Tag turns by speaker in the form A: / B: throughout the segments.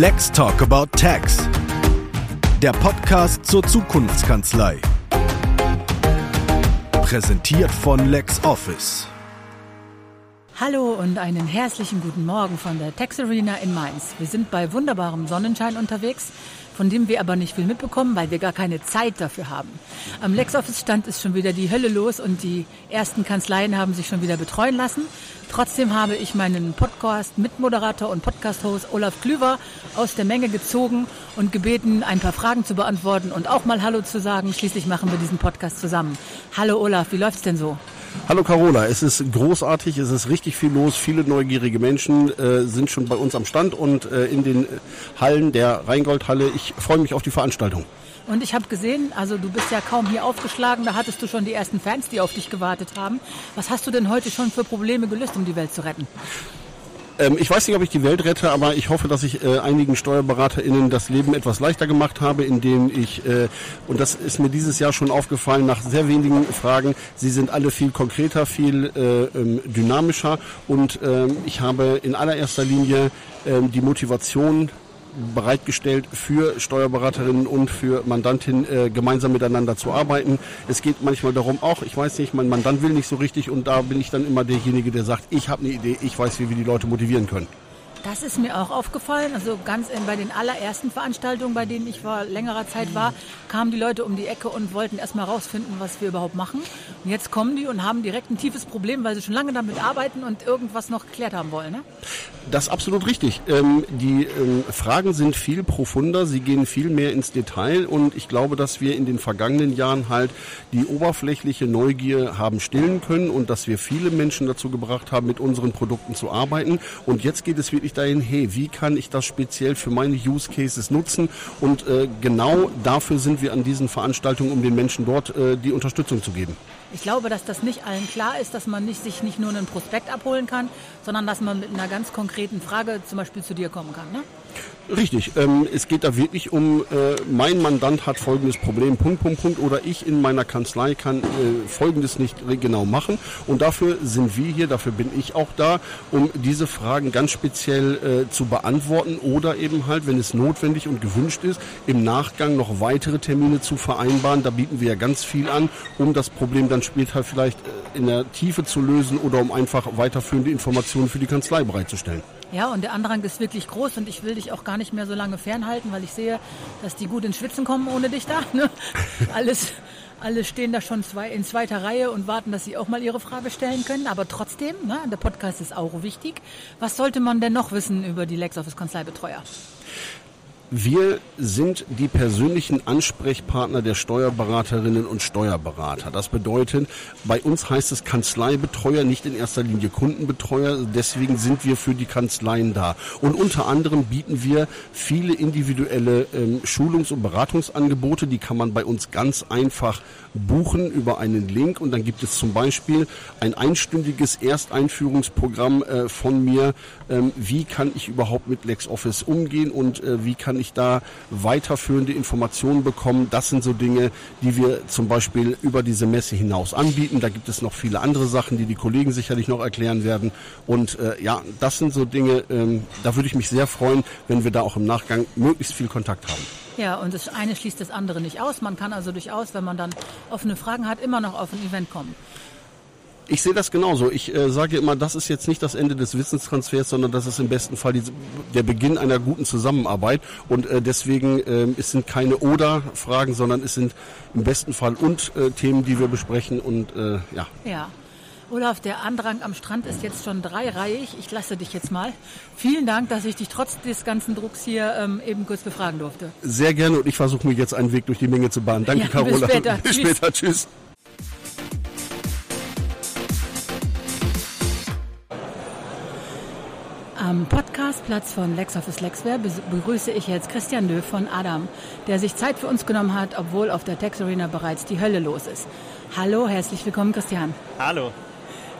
A: Let's Talk About Tax. Der Podcast zur Zukunftskanzlei. Präsentiert von LexOffice.
B: Hallo und einen herzlichen guten Morgen von der Tax Arena in Mainz. Wir sind bei wunderbarem Sonnenschein unterwegs von dem wir aber nicht viel mitbekommen, weil wir gar keine Zeit dafür haben. Am LexOffice-Stand ist schon wieder die Hölle los und die ersten Kanzleien haben sich schon wieder betreuen lassen. Trotzdem habe ich meinen Podcast-Mitmoderator und Podcast-Host Olaf Klüver aus der Menge gezogen und gebeten, ein paar Fragen zu beantworten und auch mal Hallo zu sagen. Schließlich machen wir diesen Podcast zusammen. Hallo Olaf, wie läuft's denn so?
C: Hallo Carola, es ist großartig, es ist richtig viel los. Viele neugierige Menschen äh, sind schon bei uns am Stand und äh, in den Hallen der Rheingoldhalle. Ich freue mich auf die Veranstaltung.
B: Und ich habe gesehen, also du bist ja kaum hier aufgeschlagen, da hattest du schon die ersten Fans, die auf dich gewartet haben. Was hast du denn heute schon für Probleme gelöst, um die Welt zu retten?
C: Ähm, ich weiß nicht, ob ich die Welt rette, aber ich hoffe, dass ich äh, einigen SteuerberaterInnen das Leben etwas leichter gemacht habe, indem ich, äh, und das ist mir dieses Jahr schon aufgefallen, nach sehr wenigen Fragen, sie sind alle viel konkreter, viel äh, ähm, dynamischer. Und ähm, ich habe in allererster Linie ähm, die Motivation bereitgestellt für Steuerberaterinnen und für Mandantinnen äh, gemeinsam miteinander zu arbeiten. Es geht manchmal darum, auch ich weiß nicht, mein Mandant will nicht so richtig und da bin ich dann immer derjenige, der sagt, ich habe eine Idee, ich weiß, wie wir die Leute motivieren können.
B: Das ist mir auch aufgefallen. Also ganz in, bei den allerersten Veranstaltungen, bei denen ich vor längerer Zeit war, kamen die Leute um die Ecke und wollten erstmal rausfinden, was wir überhaupt machen. Und jetzt kommen die und haben direkt ein tiefes Problem, weil sie schon lange damit arbeiten und irgendwas noch geklärt haben wollen. Ne?
C: Das ist absolut richtig. Ähm, die ähm, Fragen sind viel profunder, sie gehen viel mehr ins Detail und ich glaube, dass wir in den vergangenen Jahren halt die oberflächliche Neugier haben stillen können und dass wir viele Menschen dazu gebracht haben, mit unseren Produkten zu arbeiten. Und jetzt geht es wirklich dahin, hey, wie kann ich das speziell für meine Use Cases nutzen? Und äh, genau dafür sind wir an diesen Veranstaltungen, um den Menschen dort äh, die Unterstützung zu geben.
B: Ich glaube, dass das nicht allen klar ist, dass man nicht, sich nicht nur einen Prospekt abholen kann, sondern dass man mit einer ganz konkreten Frage zum Beispiel zu dir kommen kann. Ne?
C: Richtig. Ähm, es geht da wirklich um, äh, mein Mandant hat folgendes Problem, Punkt, Punkt, Punkt, oder ich in meiner Kanzlei kann äh, folgendes nicht genau machen. Und dafür sind wir hier, dafür bin ich auch da, um diese Fragen ganz speziell äh, zu beantworten oder eben halt, wenn es notwendig und gewünscht ist, im Nachgang noch weitere Termine zu vereinbaren. Da bieten wir ja ganz viel an, um das Problem dann später vielleicht äh, in der Tiefe zu lösen oder um einfach weiterführende Informationen für die Kanzlei bereitzustellen.
B: Ja, und der Andrang ist wirklich groß und ich will dich auch gar nicht mehr so lange fernhalten, weil ich sehe, dass die gut ins Schwitzen kommen ohne dich da. Ne? Alles, alle stehen da schon zwei, in zweiter Reihe und warten, dass sie auch mal ihre Frage stellen können. Aber trotzdem, ne, der Podcast ist auch wichtig. Was sollte man denn noch wissen über die LexOffice Kanzleibetreuer?
C: Wir sind die persönlichen Ansprechpartner der Steuerberaterinnen und Steuerberater. Das bedeutet, bei uns heißt es Kanzleibetreuer, nicht in erster Linie Kundenbetreuer. Deswegen sind wir für die Kanzleien da. Und unter anderem bieten wir viele individuelle ähm, Schulungs- und Beratungsangebote. Die kann man bei uns ganz einfach buchen über einen Link. Und dann gibt es zum Beispiel ein einstündiges Ersteinführungsprogramm äh, von mir. Ähm, wie kann ich überhaupt mit LexOffice umgehen und äh, wie kann ich da weiterführende Informationen bekommen. Das sind so Dinge, die wir zum Beispiel über diese Messe hinaus anbieten. Da gibt es noch viele andere Sachen, die die Kollegen sicherlich noch erklären werden. Und äh, ja, das sind so Dinge, ähm, da würde ich mich sehr freuen, wenn wir da auch im Nachgang möglichst viel Kontakt haben.
B: Ja, und das eine schließt das andere nicht aus. Man kann also durchaus, wenn man dann offene Fragen hat, immer noch auf ein Event kommen.
C: Ich sehe das genauso. Ich äh, sage immer, das ist jetzt nicht das Ende des Wissenstransfers, sondern das ist im besten Fall die, der Beginn einer guten Zusammenarbeit. Und äh, deswegen äh, es sind keine Oder-Fragen, sondern es sind im besten Fall und äh, Themen, die wir besprechen. Und äh, ja.
B: Ja. Olaf, der Andrang am Strand ist jetzt schon dreireihig. Ich lasse dich jetzt mal. Vielen Dank, dass ich dich trotz des ganzen Drucks hier ähm, eben kurz befragen durfte.
C: Sehr gerne und ich versuche mir jetzt einen Weg durch die Menge zu bahnen. Danke,
B: Ja,
C: Carola.
B: bis später.
C: Bis
B: Tschüss.
C: später. Tschüss.
B: Am Podcastplatz von LexOffice Lexware begrüße ich jetzt Christian Löw von Adam, der sich Zeit für uns genommen hat, obwohl auf der Tex Arena bereits die Hölle los ist. Hallo, herzlich willkommen, Christian.
D: Hallo,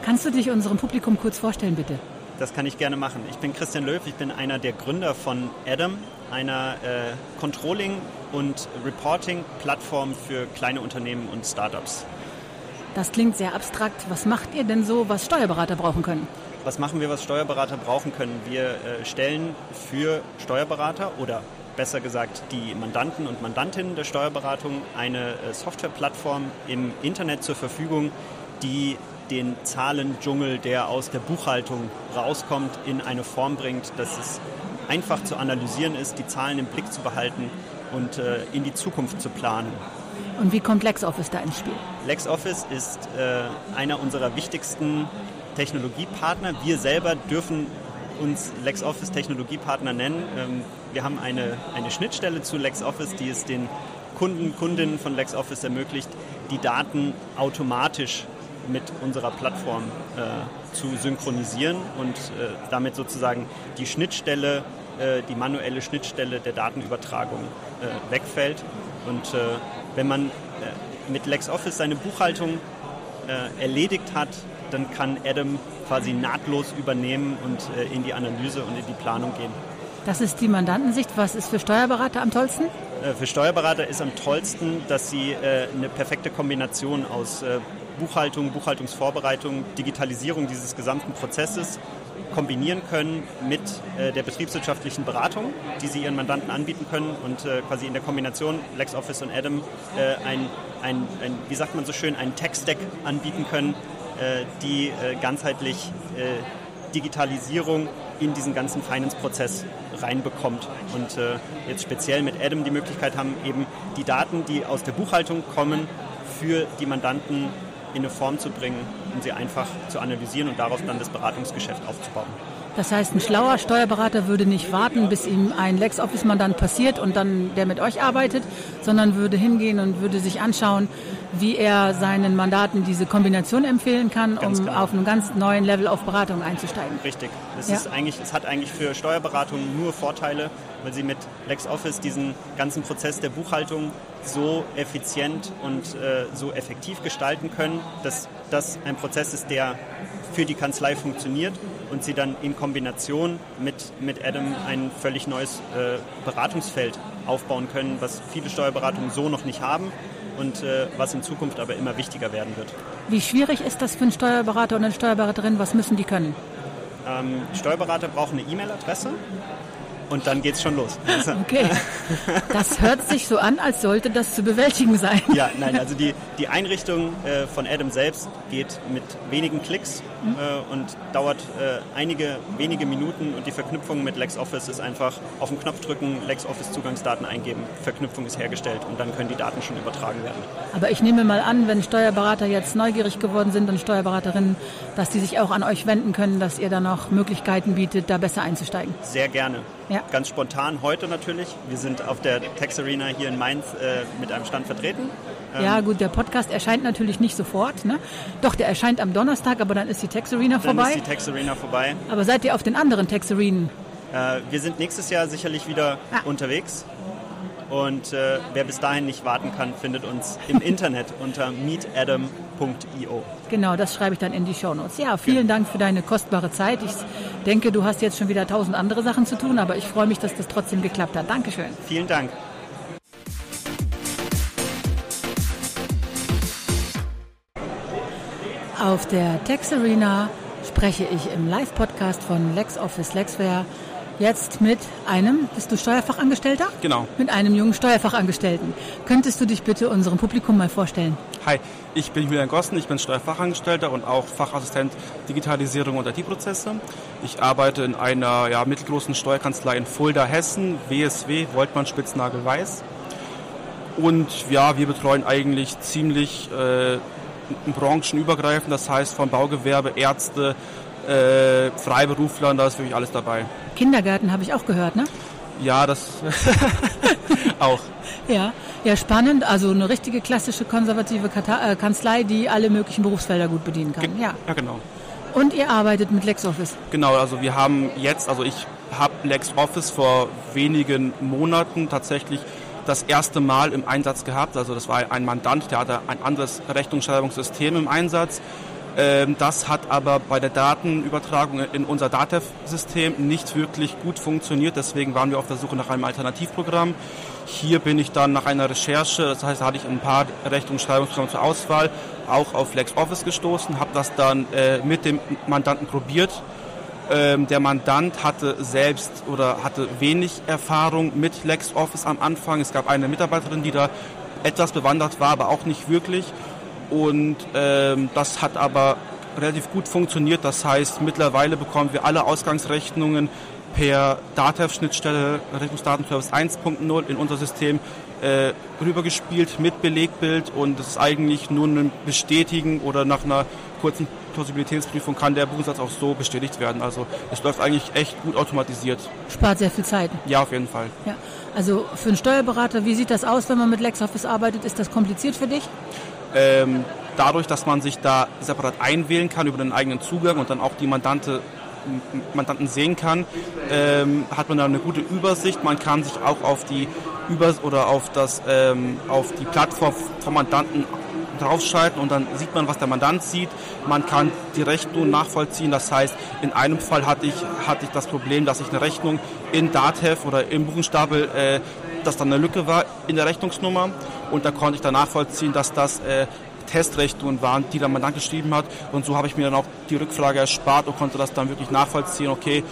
B: Kannst du dich unserem Publikum kurz vorstellen, bitte?
D: das kann ich gerne machen. Ich bin Christian Löw, ich bin einer der Gründer von Adam, einer äh, Controlling- und Reporting-Plattform für kleine Unternehmen und Startups.
B: Das klingt sehr abstrakt. Was macht ihr denn so, was Steuerberater brauchen können?
D: Was machen wir, was Steuerberater brauchen können? Wir äh, stellen für Steuerberater oder besser gesagt die Mandanten und Mandantinnen der Steuerberatung eine äh, Softwareplattform im Internet zur Verfügung, die den Zahlendschungel, der aus der Buchhaltung rauskommt, in eine Form bringt, dass es einfach zu analysieren ist, die Zahlen im Blick zu behalten und äh, in die Zukunft zu planen.
B: Und wie kommt LexOffice da ins Spiel?
D: LexOffice ist äh, einer unserer wichtigsten Technologiepartner. Wir selber dürfen uns LexOffice Technologiepartner nennen. Ähm, wir haben eine, eine Schnittstelle zu LexOffice, die es den Kunden, Kundinnen von LexOffice ermöglicht, die Daten automatisch mit unserer Plattform äh, zu synchronisieren und äh, damit sozusagen die Schnittstelle, äh, die manuelle Schnittstelle der Datenübertragung äh, wegfällt. Und äh, wenn man äh, mit LexOffice seine Buchhaltung erledigt hat, dann kann Adam quasi nahtlos übernehmen und in die Analyse und in die Planung gehen.
B: Das ist die Mandantensicht. Was ist für Steuerberater am tollsten?
D: Für Steuerberater ist am tollsten, dass sie eine perfekte Kombination aus Buchhaltung, Buchhaltungsvorbereitung, Digitalisierung dieses gesamten Prozesses kombinieren können mit äh, der betriebswirtschaftlichen Beratung, die sie ihren Mandanten anbieten können und äh, quasi in der Kombination LexOffice und Adam äh, ein, ein, ein, wie sagt man so schön, einen Tech-Stack anbieten können, äh, die äh, ganzheitlich äh, Digitalisierung in diesen ganzen Finance-Prozess reinbekommt. Und jetzt speziell mit Adam die Möglichkeit haben, eben die Daten, die aus der Buchhaltung kommen, für die Mandanten in eine Form zu bringen, um sie einfach zu analysieren und darauf dann das Beratungsgeschäft aufzubauen.
B: Das heißt, ein schlauer Steuerberater würde nicht warten, bis ihm ein LexOffice-Mandant passiert und dann der mit euch arbeitet, sondern würde hingehen und würde sich anschauen, wie er seinen Mandaten diese Kombination empfehlen kann, ganz um genau. auf einem ganz neuen Level auf Beratung einzusteigen.
D: Richtig. Es, ja. ist eigentlich, es hat eigentlich für Steuerberatung nur Vorteile, weil sie mit LexOffice diesen ganzen Prozess der Buchhaltung so effizient und äh, so effektiv gestalten können, dass das ein Prozess ist, der für die Kanzlei funktioniert und sie dann in Kombination mit, mit Adam ein völlig neues äh, Beratungsfeld aufbauen können, was viele Steuerberatungen so noch nicht haben und äh, was in Zukunft aber immer wichtiger werden wird.
B: Wie schwierig ist das für einen Steuerberater und eine Steuerberaterin? Was müssen die können?
D: Ähm, Steuerberater brauchen eine E-Mail-Adresse und dann geht's schon los.
B: Okay. Das hört sich so an, als sollte das zu bewältigen sein.
D: Ja, nein, also die, die Einrichtung äh, von Adam selbst geht mit wenigen Klicks mhm. äh, und dauert äh, einige wenige Minuten und die Verknüpfung mit LexOffice ist einfach auf den Knopf drücken, LexOffice Zugangsdaten eingeben, Verknüpfung ist hergestellt und dann können die Daten schon übertragen werden.
B: Aber ich nehme mal an, wenn Steuerberater jetzt neugierig geworden sind und Steuerberaterinnen, dass die sich auch an euch wenden können, dass ihr da noch Möglichkeiten bietet, da besser einzusteigen.
D: Sehr gerne. Ja. Ganz spontan heute natürlich. Wir sind auf der Tex Arena hier in Mainz äh, mit einem Stand vertreten.
B: Ähm ja gut, der Podcast erscheint natürlich nicht sofort. Ne? Doch, der erscheint am Donnerstag, aber dann ist die Tex Arena vorbei. Dann
D: ist die Tex Arena vorbei.
B: Aber seid ihr auf den anderen Tex Arenen?
D: Äh, wir sind nächstes Jahr sicherlich wieder ah. unterwegs. Und äh, wer bis dahin nicht warten kann, findet uns im Internet unter meetadam.io.
B: Genau, das schreibe ich dann in die Shownotes. Ja, vielen genau. Dank für deine kostbare Zeit. Ich denke, du hast jetzt schon wieder tausend andere Sachen zu tun, aber ich freue mich, dass das trotzdem geklappt hat. Dankeschön.
D: Vielen Dank.
B: Auf der Tex Arena spreche ich im Live-Podcast von LexOffice Lexware jetzt mit einem, bist du Steuerfachangestellter?
E: Genau.
B: Mit einem jungen Steuerfachangestellten. Könntest du dich bitte unserem Publikum mal vorstellen?
E: Hi, ich bin Julian Gossen, ich bin Steuerfachangestellter und auch Fachassistent Digitalisierung und IT-Prozesse. Ich arbeite in einer ja, mittelgroßen Steuerkanzlei in Fulda, Hessen, WSW, Woltmann Spitznagel Weiß. Und ja, wir betreuen eigentlich ziemlich äh, branchenübergreifend, das heißt von Baugewerbe, Ärzte, äh, Freiberuflern, da ist wirklich alles dabei.
B: Kindergärten habe ich auch gehört, ne?
E: Ja, das auch.
B: Ja, ja, spannend. Also eine richtige klassische konservative äh, Kanzlei, die alle möglichen Berufsfelder gut bedienen kann. Ge
E: ja. ja, genau.
B: Und ihr arbeitet mit LexOffice?
E: Genau, also wir haben jetzt, also ich habe LexOffice vor wenigen Monaten tatsächlich das erste Mal im Einsatz gehabt. Also das war ein Mandant, der hatte ein anderes Rechnungsschreibungssystem im Einsatz. Ähm, das hat aber bei der Datenübertragung in unser DATEV-System nicht wirklich gut funktioniert. Deswegen waren wir auf der Suche nach einem Alternativprogramm. Hier bin ich dann nach einer Recherche, das heißt, da hatte ich ein paar Rechnungsschreibungsprogramme zur Auswahl, auch auf LexOffice gestoßen, habe das dann äh, mit dem Mandanten probiert. Ähm, der Mandant hatte selbst oder hatte wenig Erfahrung mit LexOffice am Anfang. Es gab eine Mitarbeiterin, die da etwas bewandert war, aber auch nicht wirklich. Und ähm, das hat aber relativ gut funktioniert. Das heißt, mittlerweile bekommen wir alle Ausgangsrechnungen per DATEV-Schnittstelle Rechnungsdatenservice 1.0 in unser System äh, rübergespielt mit Belegbild und es ist eigentlich nur ein Bestätigen oder nach einer kurzen Plausibilitätsprüfung kann der Buchungssatz auch so bestätigt werden. Also es läuft eigentlich echt gut automatisiert.
B: Spart sehr viel Zeit.
E: Ja, auf jeden Fall.
B: Ja. Also für einen Steuerberater, wie sieht das aus, wenn man mit LexOffice arbeitet? Ist das kompliziert für dich?
E: Ähm, dadurch, dass man sich da separat einwählen kann über den eigenen Zugang und dann auch die Mandante Mandanten sehen kann, ähm, hat man da eine gute Übersicht. Man kann sich auch auf die Übers oder auf das ähm, auf die Plattform vom Mandanten draufschalten und dann sieht man, was der Mandant sieht. Man kann die Rechnung nachvollziehen. Das heißt, in einem Fall hatte ich, hatte ich das Problem, dass ich eine Rechnung in DATEV oder im Buchenstapel, äh, dass da eine Lücke war in der Rechnungsnummer und da konnte ich dann nachvollziehen, dass das äh, Testrechnungen waren, die der Mandant geschrieben hat. Und so habe ich mir dann auch die Rückfrage erspart und konnte das dann wirklich nachvollziehen. Okay,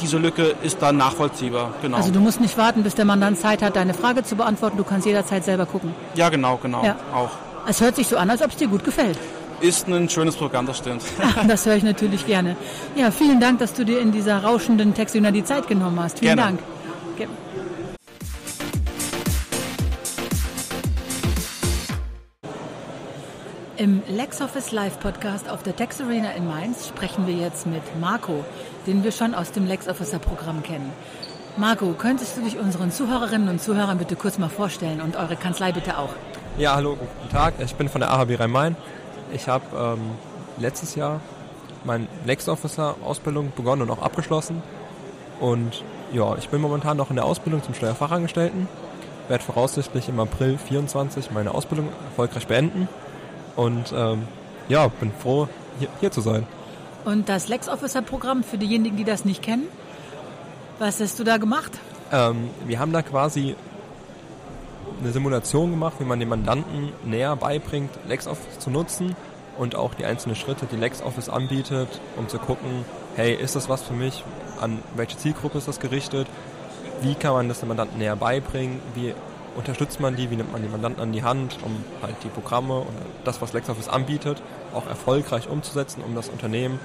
E: diese Lücke ist dann nachvollziehbar.
B: Genau. Also du musst nicht warten, bis der Mandant Zeit hat, deine Frage zu beantworten. Du kannst jederzeit selber gucken.
E: Ja, genau, genau. Ja. Auch.
B: Es hört sich so an, als ob es dir gut gefällt.
E: Ist ein schönes Programm, das stimmt.
B: das höre ich natürlich gerne. Ja, vielen Dank, dass du dir in dieser rauschenden Textuna die Zeit genommen hast. Vielen gerne. Dank. Im LexOffice Live Podcast auf der Tex Arena in Mainz sprechen wir jetzt mit Marco, den wir schon aus dem LexOfficer Programm kennen. Marco, könntest du dich unseren Zuhörerinnen und Zuhörern bitte kurz mal vorstellen und eure Kanzlei bitte auch?
F: Ja, hallo, guten Tag. Ich bin von der AHB Rhein-Main. Ich habe ähm, letztes Jahr meine LexOfficer-Ausbildung begonnen und auch abgeschlossen. Und ja, ich bin momentan noch in der Ausbildung zum Steuerfachangestellten. Werde voraussichtlich im April 24 meine Ausbildung erfolgreich beenden und ähm, ja, bin froh, hier, hier zu sein.
B: Und das LexOfficer-Programm für diejenigen, die das nicht kennen, was hast du da gemacht?
F: Ähm, wir haben da quasi eine Simulation gemacht, wie man dem Mandanten näher beibringt, LexOffice zu nutzen und auch die einzelnen Schritte, die LexOffice anbietet, um zu gucken, hey, ist das was für mich? An welche Zielgruppe ist das gerichtet? Wie kann man das dem Mandanten näher beibringen? Wie unterstützt man die, wie nimmt man die Mandanten an die Hand, um halt die Programme und das, was LexOffice anbietet, auch erfolgreich umzusetzen, um das Unternehmen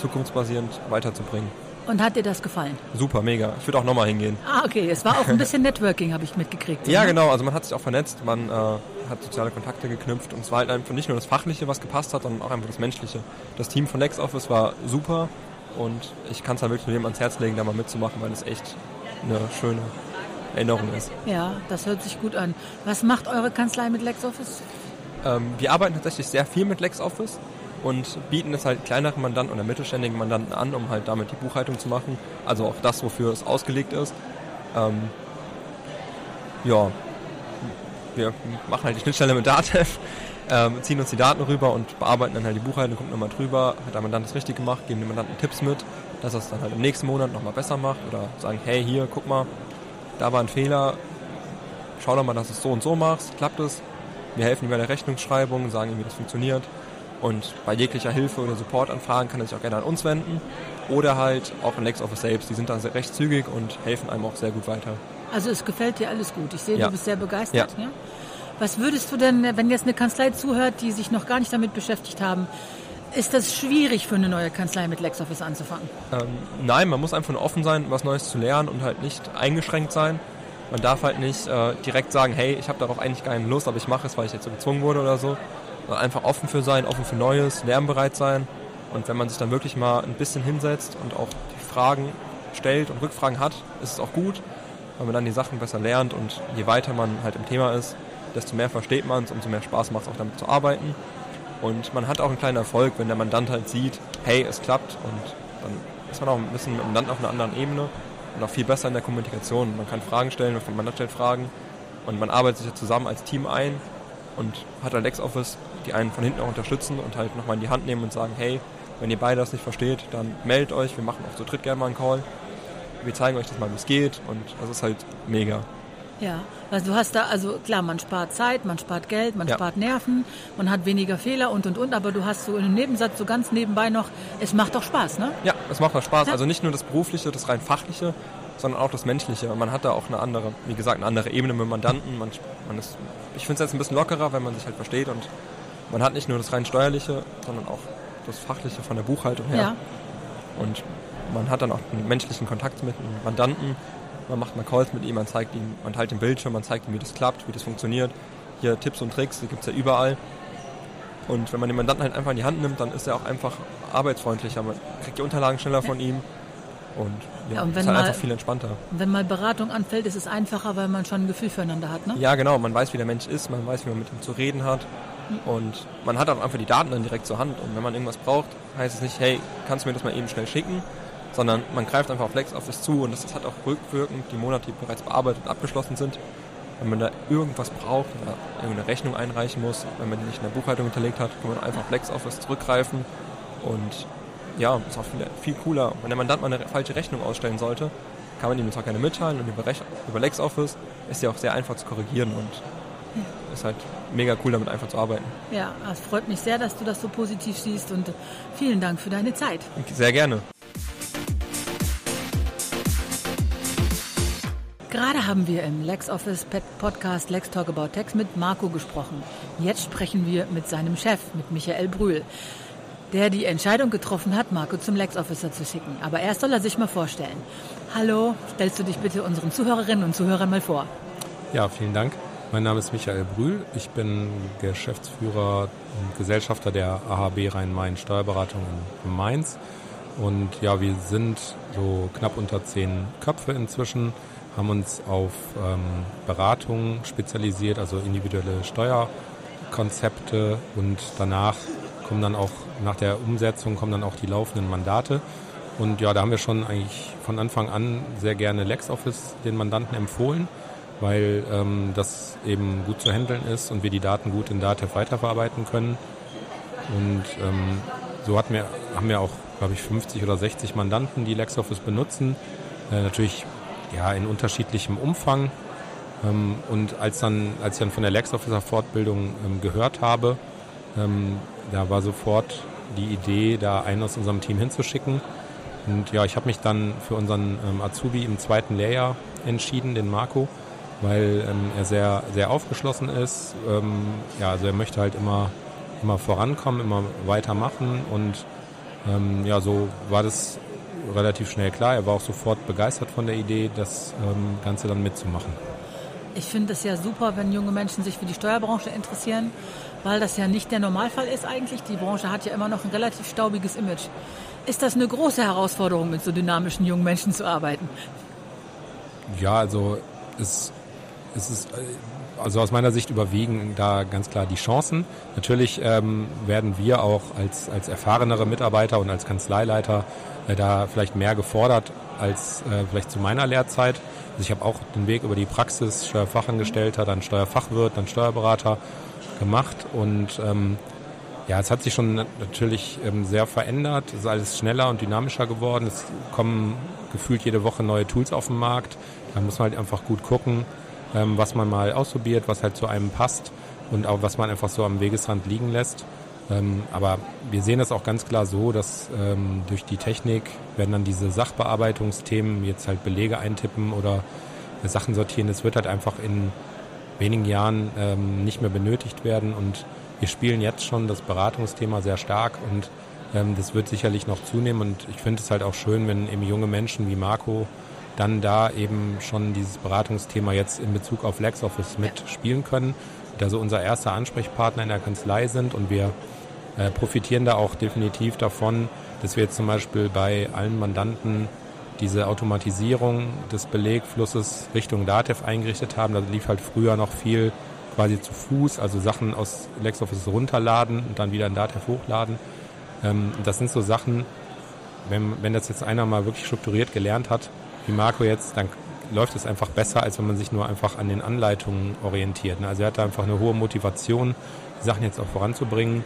F: zukunftsbasierend weiterzubringen.
B: Und hat dir das gefallen?
F: Super, mega. Ich würde auch nochmal hingehen.
B: Ah, okay. Es war auch ein bisschen Networking, habe ich mitgekriegt.
F: ja, genau. Also man hat sich auch vernetzt, man äh, hat soziale Kontakte geknüpft und es war halt einfach nicht nur das Fachliche, was gepasst hat, sondern auch einfach das Menschliche. Das Team von LexOffice war super und ich kann es halt wirklich nur jedem ans Herz legen, da mal mitzumachen, weil es echt eine schöne Erinnerung ist.
B: Ja, das hört sich gut an. Was macht eure Kanzlei mit LexOffice?
F: Ähm, wir arbeiten tatsächlich sehr viel mit LexOffice und bieten es halt kleineren Mandanten oder mittelständigen Mandanten an, um halt damit die Buchhaltung zu machen. Also auch das, wofür es ausgelegt ist. Ähm, ja, wir machen halt die Schnittstelle mit Datev, ähm, ziehen uns die Daten rüber und bearbeiten dann halt die Buchhaltung, gucken nochmal drüber, hat der Mandant das richtig gemacht, geben dem Mandanten Tipps mit, dass er es dann halt im nächsten Monat nochmal besser macht oder sagen, hey, hier, guck mal, da war ein Fehler, schau doch mal, dass du es so und so machst, klappt es. Wir helfen ihm bei der Rechnungsschreibung, sagen ihm, wie das funktioniert. Und bei jeglicher Hilfe oder Supportanfragen kann er sich auch gerne an uns wenden. Oder halt auch an LexOffice selbst. Die sind dann recht zügig und helfen einem auch sehr gut weiter.
B: Also es gefällt dir alles gut. Ich sehe, ja. du bist sehr begeistert. Ja. ja. Was würdest du denn, wenn jetzt eine Kanzlei zuhört, die sich noch gar nicht damit beschäftigt haben, ist das schwierig für eine neue Kanzlei mit LexOffice anzufangen?
F: Ähm, nein, man muss einfach nur offen sein, was Neues zu lernen und halt nicht eingeschränkt sein. Man darf halt nicht äh, direkt sagen, hey, ich habe darauf eigentlich keine Lust, aber ich mache es, weil ich jetzt so gezwungen wurde oder so. Sondern einfach offen für sein, offen für Neues, lernbereit sein. Und wenn man sich dann wirklich mal ein bisschen hinsetzt und auch die Fragen stellt und Rückfragen hat, ist es auch gut, weil man dann die Sachen besser lernt und je weiter man halt im Thema ist, desto mehr versteht man es, umso mehr Spaß macht es auch damit zu arbeiten. Und man hat auch einen kleinen Erfolg, wenn der Mandant halt sieht, hey, es klappt und dann ist man auch ein bisschen mit dem Mandant auf einer anderen Ebene und auch viel besser in der Kommunikation. Man kann Fragen stellen, Mandant stellt Fragen und man arbeitet sich ja zusammen als Team ein und hat ein LexOffice, die einen von hinten auch unterstützen und halt nochmal in die Hand nehmen und sagen, hey, wenn ihr beide das nicht versteht, dann meldet euch, wir machen auch zu dritt gerne mal einen Call. Wir zeigen euch das mal, wie es geht und das ist halt mega.
B: Ja, also du hast da, also klar, man spart Zeit, man spart Geld, man
F: Ja.
B: spart Nerven, man hat weniger Fehler und und und, aber du hast so in einem Nebensatz so ganz nebenbei noch, es macht doch Spaß, ne?
F: Ja, es macht auch Spaß.
B: Ja.
F: Also nicht nur das Berufliche, das rein Fachliche, sondern auch das Menschliche. Man hat da auch eine andere, wie gesagt, eine andere Ebene mit Mandanten. Man, man ist, ich finde es jetzt ein bisschen lockerer, wenn man sich halt versteht und man hat nicht nur das rein Steuerliche, sondern auch das Fachliche von der Buchhaltung her.
B: Ja.
F: Und man hat dann auch einen menschlichen Kontakt mit einem Mandanten. Man macht mal Calls mit ihm, man zeigt ihm, man teilt den Bildschirm, man zeigt ihm, wie das klappt, wie das funktioniert. Hier Tipps und Tricks, die gibt es ja überall. Und wenn man den Mandanten halt einfach in die Hand nimmt, dann ist er auch einfach arbeitsfreundlicher. Man kriegt die Unterlagen schneller von ihm und ja,
B: Ja, und wenn
F: ist halt
B: mal-
F: einfach viel entspannter.
B: Wenn mal Beratung anfällt, ist es einfacher, weil man schon ein Gefühl füreinander hat, ne?
F: Ja, genau, man weiß, wie der Mensch ist, man weiß, wie man mit ihm zu reden hat. Und man hat auch einfach die Daten dann direkt zur Hand. Und wenn man irgendwas braucht, heißt es nicht, hey, kannst du mir das mal eben schnell schicken? Sondern man greift einfach auf LexOffice zu und das hat auch rückwirkend die Monate, die bereits bearbeitet und abgeschlossen sind. Wenn man da irgendwas braucht oder irgendeine Rechnung einreichen muss, wenn man die nicht in der Buchhaltung hinterlegt hat, kann man einfach auf LexOffice zurückgreifen. Und ja, ist auch viel, viel cooler. Wenn der Mandant mal eine falsche Rechnung ausstellen sollte, kann man ihm das auch gerne mitteilen und über, Rech über LexOffice ist ja auch sehr einfach zu korrigieren und ist halt mega cool, damit einfach zu arbeiten.
B: Ja, es freut mich sehr, dass du das so positiv siehst und vielen Dank für deine Zeit.
F: Sehr gerne.
B: Gerade haben wir im LexOffice Podcast Lex Talk About Text mit Marco gesprochen. Jetzt sprechen wir mit seinem Chef, mit Michael Brühl, der die Entscheidung getroffen hat, Marco zum Lex-Officer zu schicken. Aber erst soll er sich mal vorstellen. Hallo, stellst du dich bitte unseren Zuhörerinnen und Zuhörern mal vor?
G: Ja, vielen Dank. Mein Name ist Michael Brühl. Ich bin Geschäftsführer und Gesellschafter der AHB Rhein-Main Steuerberatung in Mainz. Und ja, wir sind so knapp unter zehn Köpfe inzwischen, haben uns auf ähm, Beratung spezialisiert, also individuelle Steuerkonzepte und danach kommen dann auch, nach der Umsetzung kommen dann auch die laufenden Mandate. Und ja, da haben wir schon eigentlich von Anfang an sehr gerne LexOffice den Mandanten empfohlen, weil ähm, das eben gut zu handeln ist und wir die Daten gut in Datev weiterverarbeiten können. Und ähm, so hatten wir, haben wir auch, glaube ich, 50 oder 60 Mandanten, die LexOffice benutzen. Äh, natürlich ja, in unterschiedlichem Umfang. Ähm, und als, dann, als ich dann von der LexOfficer-Fortbildung ähm, gehört habe, ähm, da war sofort die Idee, da einen aus unserem Team hinzuschicken. Und ja, ich habe mich dann für unseren ähm, Azubi im zweiten Lehrjahr entschieden, den Marco, weil ähm, er sehr, sehr aufgeschlossen ist. Ähm, ja, also er möchte halt immer, immer vorankommen, immer weitermachen und ja, so war das relativ schnell klar. Er war auch sofort begeistert von der Idee, das ähm, Ganze dann mitzumachen.
B: Ich finde es ja super, wenn junge Menschen sich für die Steuerbranche interessieren, weil das ja nicht der Normalfall ist eigentlich. Die Branche hat ja immer noch ein relativ staubiges Image. Ist das eine große Herausforderung, mit so dynamischen jungen Menschen zu arbeiten?
G: Ja, also es, es ist, äh, also aus meiner Sicht überwiegen da ganz klar die Chancen. Natürlich ähm, werden wir auch als, als erfahrenere Mitarbeiter und als Kanzleileiter da vielleicht mehr gefordert als äh, vielleicht zu meiner Lehrzeit. Also ich habe auch den Weg über die Praxis, Steuerfachangestellter, dann Steuerfachwirt, dann Steuerberater gemacht und ähm, ja, es hat sich schon natürlich ähm, sehr verändert. Es ist alles schneller und dynamischer geworden. Es kommen gefühlt jede Woche neue Tools auf den Markt. Da muss man halt einfach gut gucken, ähm, was man mal ausprobiert, was halt zu einem passt und auch was man einfach so am Wegesrand liegen lässt. Ähm, aber wir sehen das auch ganz klar so, dass ähm, durch die Technik werden dann diese Sachbearbeitungsthemen, jetzt halt Belege eintippen oder äh, Sachen sortieren, das wird halt einfach in wenigen Jahren ähm, nicht mehr benötigt werden. Und wir spielen jetzt schon das Beratungsthema sehr stark und ähm, das wird sicherlich noch zunehmen. Und ich finde es halt auch schön, wenn eben junge Menschen wie Marco dann da eben schon dieses Beratungsthema jetzt in Bezug auf LexOffice mitspielen können, da so unser erster Ansprechpartner in der Kanzlei sind und wir äh, profitieren da auch definitiv davon, dass wir jetzt zum Beispiel bei allen Mandanten diese Automatisierung des Belegflusses Richtung Datev eingerichtet haben. Da lief halt früher noch viel quasi zu Fuß, also Sachen aus LexOffice runterladen und dann wieder in Datev hochladen. Ähm, das sind so Sachen, wenn, wenn das jetzt einer mal wirklich strukturiert gelernt hat, wie Marco jetzt, dann läuft es einfach besser, als wenn man sich nur einfach an den Anleitungen orientiert. ne? Also er hat da einfach eine hohe Motivation, die Sachen jetzt auch voranzubringen,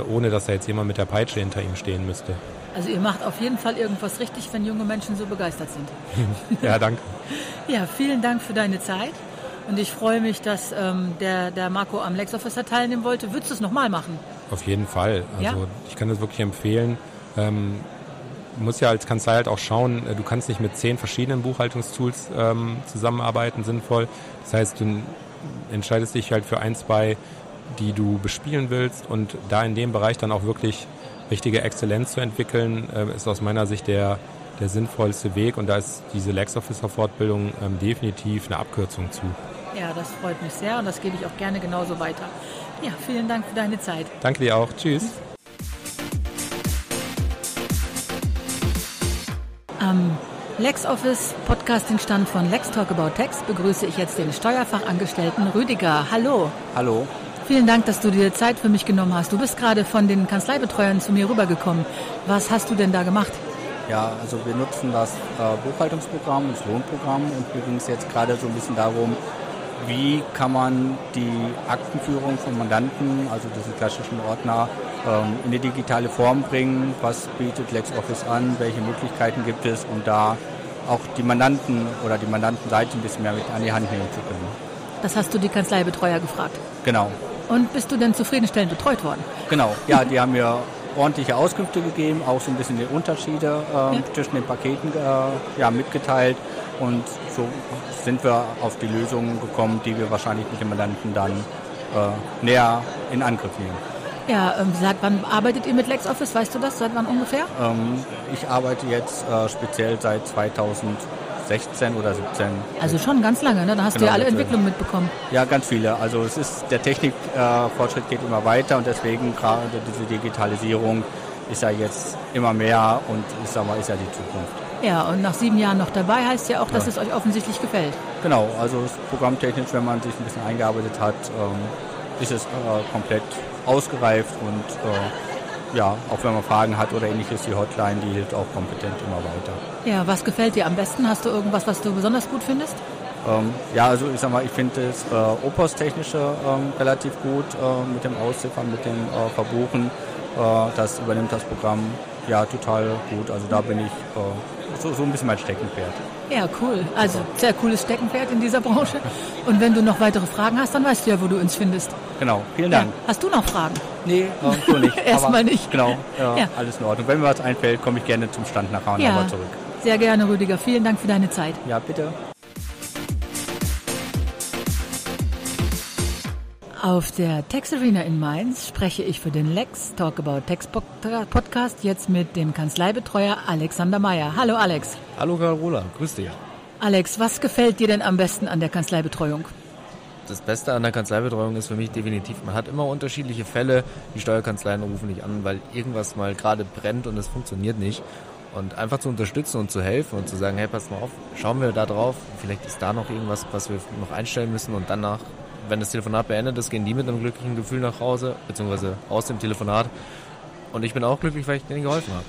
G: ohne dass da jetzt jemand mit der Peitsche hinter ihm stehen müsste.
B: Also ihr macht auf jeden Fall irgendwas richtig, wenn junge Menschen so begeistert sind.
G: Ja, danke.
B: Ja, vielen Dank für deine Zeit Und ich freue mich, dass ähm, der, der Marco am LexOfficer teilnehmen wollte. Würdest du es nochmal machen?
G: Auf jeden Fall. Also
B: Ja?
G: ich kann das wirklich empfehlen. Ähm, du musst ja als Kanzlei halt auch schauen, äh, du kannst nicht mit zehn verschiedenen Buchhaltungstools ähm, zusammenarbeiten, sinnvoll. Das heißt, du entscheidest dich halt für ein, zwei, die du bespielen willst und da in dem Bereich dann auch wirklich richtige Exzellenz zu entwickeln, äh, ist aus meiner Sicht der, der sinnvollste Weg und da ist diese LexOfficer-Fortbildung ähm, definitiv eine Abkürzung zu.
B: Ja, das freut mich sehr und das gebe ich auch gerne genauso weiter. Ja, vielen Dank für deine Zeit.
G: Danke dir auch. Tschüss.
B: Am LexOffice Podcasting-Stand von Lex Talk About Tax begrüße ich jetzt den Steuerfachangestellten Rüdiger. Hallo.
H: Hallo.
B: Vielen Dank, dass du dir Zeit für mich genommen hast. Du bist gerade von den Kanzleibetreuern zu mir rübergekommen. Was hast du denn da gemacht?
H: Ja, also wir nutzen das äh, Buchhaltungsprogramm das Lohnprogramm und mir ging es jetzt gerade so ein bisschen darum, wie kann man die Aktenführung von Mandanten, also diese klassischen Ordner, ähm, in die digitale Form bringen. Was bietet LexOffice an? Welche Möglichkeiten gibt es, um da auch die Mandanten oder die Mandantenseite ein bisschen mehr mit an die Hand nehmen zu können?
B: Das hast du die Kanzleibetreuer gefragt.
H: Genau.
B: Und bist du denn zufriedenstellend betreut worden?
H: Genau, ja, die haben mir ordentliche Auskünfte gegeben, auch so ein bisschen die Unterschiede ähm,
B: Ja.
H: zwischen den Paketen äh, ja, mitgeteilt und so sind wir auf die Lösungen gekommen, die wir wahrscheinlich mit dem Mandanten dann äh, näher in Angriff nehmen.
B: Ja, ähm, seit wann arbeitet ihr mit LexOffice? Weißt du das? Seit wann ungefähr?
H: Ähm, ich arbeite jetzt äh, speziell seit 2016 oder 17.
B: Also schon ganz lange, ne? Da hast du
H: Genau,
B: ja alle
H: mit, äh,
B: Entwicklungen mitbekommen.
H: Ja, ganz viele. Also es ist der Technikfortschritt äh, geht immer weiter und deswegen gerade diese Digitalisierung ist ja jetzt immer mehr und ich sag mal, ist ja die Zukunft.
B: Ja, und nach sieben Jahren noch dabei heißt ja auch, dass es euch offensichtlich gefällt.
H: Genau, also programmtechnisch, wenn man sich ein bisschen eingearbeitet hat, ähm, ist es äh, komplett ausgereift und äh, ja, auch wenn man Fragen hat oder ähnliches, die Hotline, die hilft auch kompetent immer weiter.
B: Ja, was gefällt dir am besten? Hast du irgendwas, was du besonders gut findest?
H: Ähm, ja, also ich sag mal, ich finde das äh, Opos-technische ähm, relativ gut äh, mit dem Ausziffern, mit dem äh, Verbuchen. Äh, das übernimmt das Programm ja total gut. Also da bin ich äh, so, so ein bisschen mein Steckenpferd.
B: Ja, cool. Also sehr cooles Steckenpferd in dieser Branche. Und wenn du noch weitere Fragen hast, dann weißt du ja, wo du uns findest.
H: Genau, vielen
B: Ja.
H: Dank.
B: Hast du noch Fragen?
H: Nee, äh, so nicht.
B: Erstmal nicht.
H: Genau, ja,
B: Ja.
H: alles in Ordnung. Wenn mir was einfällt, komme ich gerne zum Stand nachher
B: Ja.
H: nochmal zurück.
B: Sehr gerne, Rüdiger. Vielen Dank für deine Zeit.
H: Ja, bitte.
B: Auf der Tax Arena in Mainz spreche ich für den Lex Talk About Tax Pod- Podcast jetzt mit dem Kanzleibetreuer Alexander Meyer. Hallo Alex.
I: Hallo Carola, grüß dich.
B: Alex, was gefällt dir denn am besten an der Kanzleibetreuung?
I: Das Beste an der Kanzleibetreuung ist für mich definitiv, man hat immer unterschiedliche Fälle. Die Steuerkanzleien rufen nicht an, weil irgendwas mal gerade brennt und es funktioniert nicht. Und einfach zu unterstützen und zu helfen und zu sagen, hey, pass mal auf, schauen wir da drauf, vielleicht ist da noch irgendwas, was wir noch einstellen müssen und danach, wenn das Telefonat beendet ist, gehen die mit einem glücklichen Gefühl nach Hause, beziehungsweise aus dem Telefonat. Und ich bin auch glücklich, weil ich denen geholfen habe.